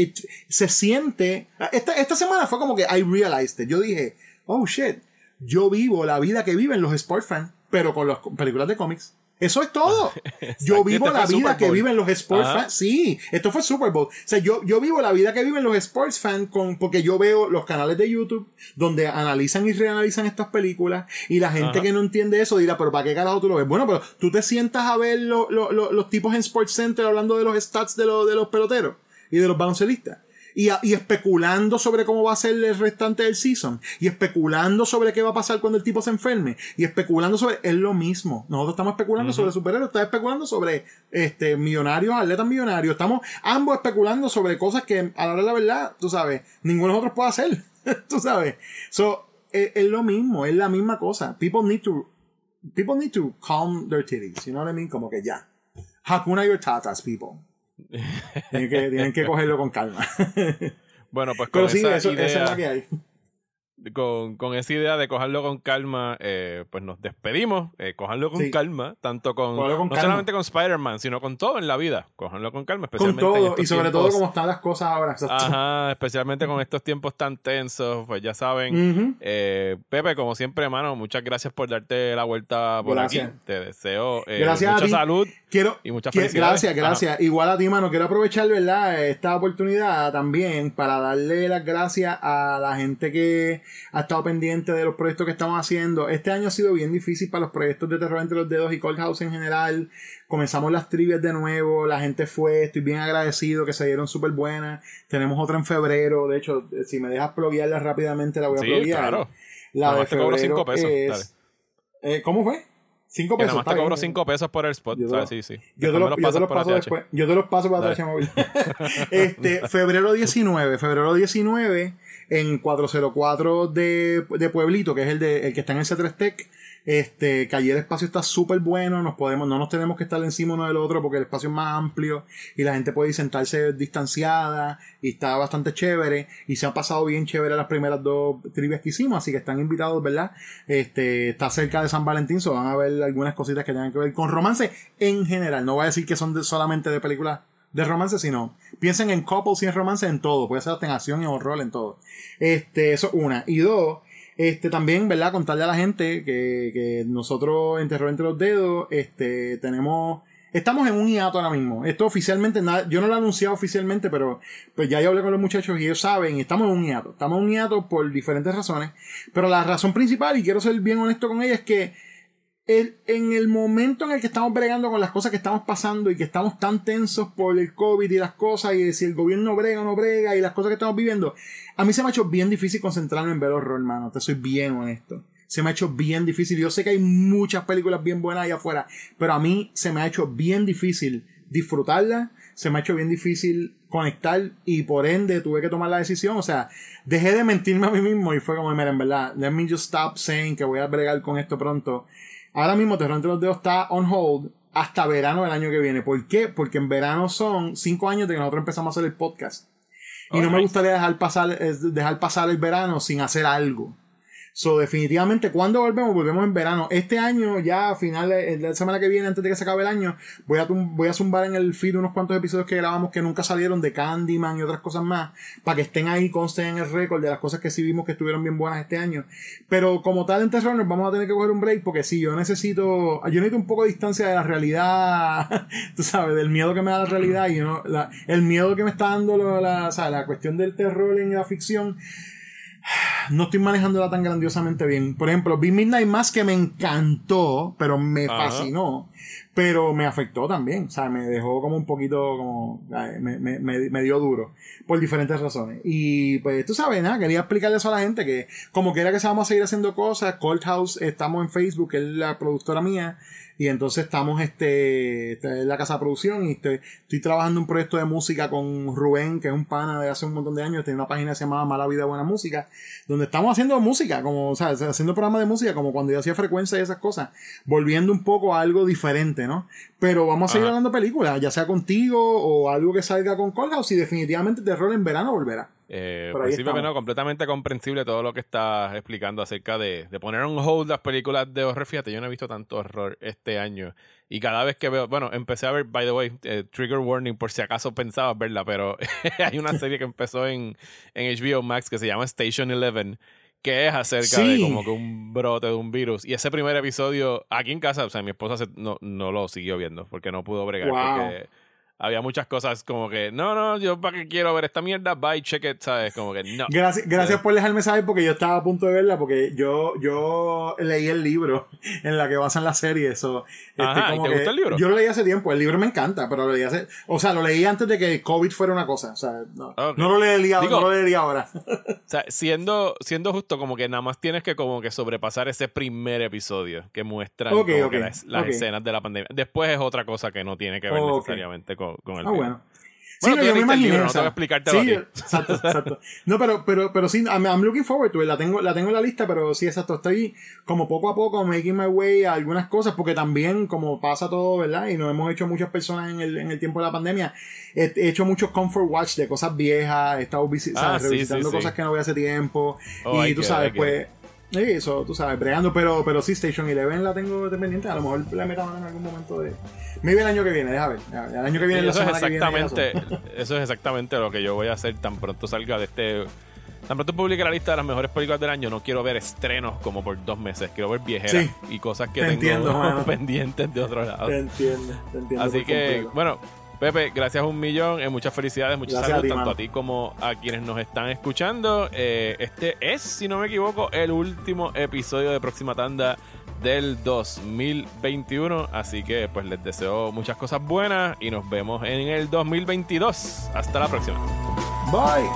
se siente, esta, esta semana fue como que I realized it. Yo dije, oh shit, yo vivo la vida que viven los sports fans, pero con las películas de cómics. Eso es todo. Yo vivo la vida que viven los sports fans. Sí, esto fue Super Bowl. O sea, yo, yo vivo la vida que viven los sports fans con, porque yo veo los canales de YouTube donde analizan y reanalizan estas películas y la gente que no entiende eso dirá, pero ¿para qué carajo tú lo ves? Bueno, pero tú te sientas a ver los tipos en Sports Center hablando de los stats de, de los peloteros y de los baloncelistas y, especulando sobre cómo va a ser el restante del season y especulando sobre qué va a pasar cuando el tipo se enferme y especulando sobre es lo mismo. Nosotros estamos especulando sobre superhéroes estás especulando sobre este millonarios atletas millonarios estamos ambos especulando sobre cosas que a la hora de la verdad tú sabes ninguno de nosotros puede hacer tú sabes. So es, es, lo mismo es la misma cosa. People need to people need to calm their titties you know what I mean como que ya. Hakuna your tatas people tienen, que, tienen que cogerlo con calma. Bueno, pues con Pero sí, eso, idea, esa es la que hay con, con, esa idea de cogerlo con calma, eh, pues nos despedimos. Eh, cogerlo con calma, tanto con, no solamente con Spider-Man, sino con todo en la vida. Cogerlo con calma, especialmente. Con todo, y sobre todo como están las cosas ahora. Ajá, especialmente con estos tiempos tan tensos, pues ya saben. eh, Pepe, como siempre, hermano, muchas gracias por darte la vuelta por aquí. Te deseo eh, mucha salud quiero, y muchas felicidades. Gracias, gracias. Igual a ti, mano, quiero aprovechar, ¿verdad? Esta oportunidad también para darle las gracias a la gente que ha estado pendiente de los proyectos que estamos haciendo. Este año ha sido bien difícil para los proyectos de Terror entre los Dedos y Cold House en general. Comenzamos las trivias de nuevo, la gente fue, estoy bien agradecido que se dieron súper buenas. Tenemos otra en febrero, de hecho, si me dejas pluguearla rápidamente la voy a sí, Claro. La de febrero cinco pesos. Eh, ¿Cómo fue? Cinco pesos. nada más te cobro cinco pesos por el spot. Yo, sí, sí. yo te, yo te los paso después. Yo te los paso para móvil. este, febrero 19. Febrero 19 en 404 de, de Pueblito, que es el, de, el que está en el C3 Tech. Este, que allí el espacio está súper bueno, nos podemos, no nos tenemos que estar encima uno del otro porque el espacio es más amplio y la gente puede sentarse distanciada y está bastante chévere y se ha pasado bien chévere las primeras dos trivias que hicimos, así que están invitados, ¿verdad? Este, está cerca de San Valentín, so van a ver algunas cositas que tengan que ver con romance en general, no voy a decir que son solamente de películas de romance, sino piensen en couples y en romance en todo. Puede ser hasta en acción y horror en todo. Este, eso una. Y dos, este, también, ¿verdad? Contarle a la gente que, que nosotros en Terror entre los Dedos, este, tenemos, estamos en un hiato ahora mismo. Esto oficialmente, nada, yo no lo he anunciado oficialmente, pero pues ya yo hablé con los muchachos y ellos saben, estamos en un hiato. Estamos en un hiato por diferentes razones. Pero la razón principal, y quiero ser bien honesto con ella, es que en el momento en el que estamos bregando con las cosas que estamos pasando y que estamos tan tensos por el COVID y las cosas y si el gobierno brega o no brega y las cosas que estamos viviendo, a mí se me ha hecho bien difícil concentrarme en ver horror, hermano. Te soy bien honesto. Se me ha hecho bien difícil. Yo sé que hay muchas películas bien buenas allá afuera, pero a mí se me ha hecho bien difícil disfrutarla, se me ha hecho bien difícil conectar y por ende tuve que tomar la decisión. O sea, dejé de mentirme a mí mismo y fue como, mira, en verdad, let me just stop saying que voy a bregar con esto pronto. Ahora mismo Terror entre los dedos está on hold hasta verano del año que viene. ¿Por qué? Porque en verano son cinco años de que nosotros empezamos a hacer el podcast. Y no me gustaría dejar pasar, dejar pasar el verano sin hacer algo. So, definitivamente, cuando volvemos? Volvemos en verano. Este año, ya a finales, la semana que viene, antes de que se acabe el año, voy a, voy a zumbar en el feed unos cuantos episodios que grabamos que nunca salieron de Candyman y otras cosas más, para que estén ahí, consten en el récord de las cosas que sí vimos que estuvieron bien buenas este año. Pero como tal en Terror, vamos a tener que coger un break, porque sí, yo necesito, yo necesito un poco de distancia de la realidad, tú sabes, del miedo que me da la realidad y no, la, el miedo que me está dando la, o sea, la cuestión del terror en la ficción no estoy manejándola tan grandiosamente bien. Por ejemplo, vi Midnight Mass que me encantó, pero me fascinó, pero me afectó también. O sea, me dejó como un poquito, como, me, me, me, dio duro, por diferentes razones. Y pues tú sabes, nada, quería explicarle eso a la gente, que como quiera que se vamos a seguir haciendo cosas, Cold House, estamos en Facebook, que es la productora mía, y entonces estamos este, en la casa de producción y estoy, estoy trabajando un proyecto de música con Rubén, que es un pana de hace un montón de años, tiene una página que se llama Mala Vida Buena Música, donde estamos haciendo música, como, o sea, haciendo programas de música, como cuando yo hacía frecuencia y esas cosas, volviendo un poco a algo diferente, ¿no? Pero vamos a seguir hablando películas, ya sea contigo o algo que salga con House y definitivamente terror en verano volverá. Eh, pues sí, no, completamente comprensible todo lo que estás explicando acerca de, de, poner on hold las películas de horror. Fíjate, yo no he visto tanto horror este año. Y cada vez que veo, bueno, empecé a ver, by the way, eh, Trigger Warning, por si acaso pensabas verla, pero hay una serie que empezó en, en HBO Max que se llama Station Eleven que es acerca de como que un brote de un virus. Y ese primer episodio, aquí en casa, o sea, mi esposa no, no lo siguió viendo porque no pudo bregar. Porque había muchas cosas como que, no, no, yo para qué quiero ver esta mierda, bye, check it, ¿sabes? Como que no. Gracias, gracias por dejarme saber porque yo estaba a punto de verla porque yo, yo leí el libro en la que basan la serie. Eso, este, Ajá, ¿te gustó el libro? Yo lo leí hace tiempo, el libro me encanta, pero lo leí hace, o sea, lo leí antes de que COVID fuera una cosa. O sea, no, no lo leería, no lo leería ahora. o sea, siendo, siendo justo, como que nada más tienes que como que sobrepasar ese primer episodio que muestra las, escenas de la pandemia. Después es otra cosa que no tiene que ver necesariamente con, con el ah, bueno. Sí, no, yo me imaginé. no tengo explicarte sí, exacto, exacto. No, pero, pero, pero sí, I'm, looking forward to it. La tengo, la tengo en la lista, pero sí, exacto. Estoy como poco a poco making my way a algunas cosas, porque también, como pasa todo, ¿verdad? Y nos hemos hecho muchas personas en el, en el tiempo de la pandemia. He, hecho muchos comfort watch de cosas viejas, he estado ah, revisitando cosas que no voy hace tiempo. Oh, y tú sabes, pues Sí, eso, tú sabes, bregando, pero, pero sí, Station Eleven la tengo dependiente. A lo mejor la metamos en algún momento de. Maybe el año que viene, déjame ver. El año que viene, eso la es exactamente, eso. es exactamente lo que yo voy a hacer tan pronto salga de este. Tan pronto publique la lista de las mejores películas del año, no quiero ver estrenos como por dos meses. Quiero ver viejeras y cosas que tengo pendientes de otro lado. Te entiendo, te entiendo. Así que, bueno, Pepe, gracias un millón, eh, muchas felicidades, muchas saludos tanto a ti como a quienes nos están escuchando. Eh, este es, si no me equivoco, el último episodio de Próxima Tanda del 2021. Así que pues les deseo muchas cosas buenas y nos vemos en el 2022. Hasta la próxima. Bye.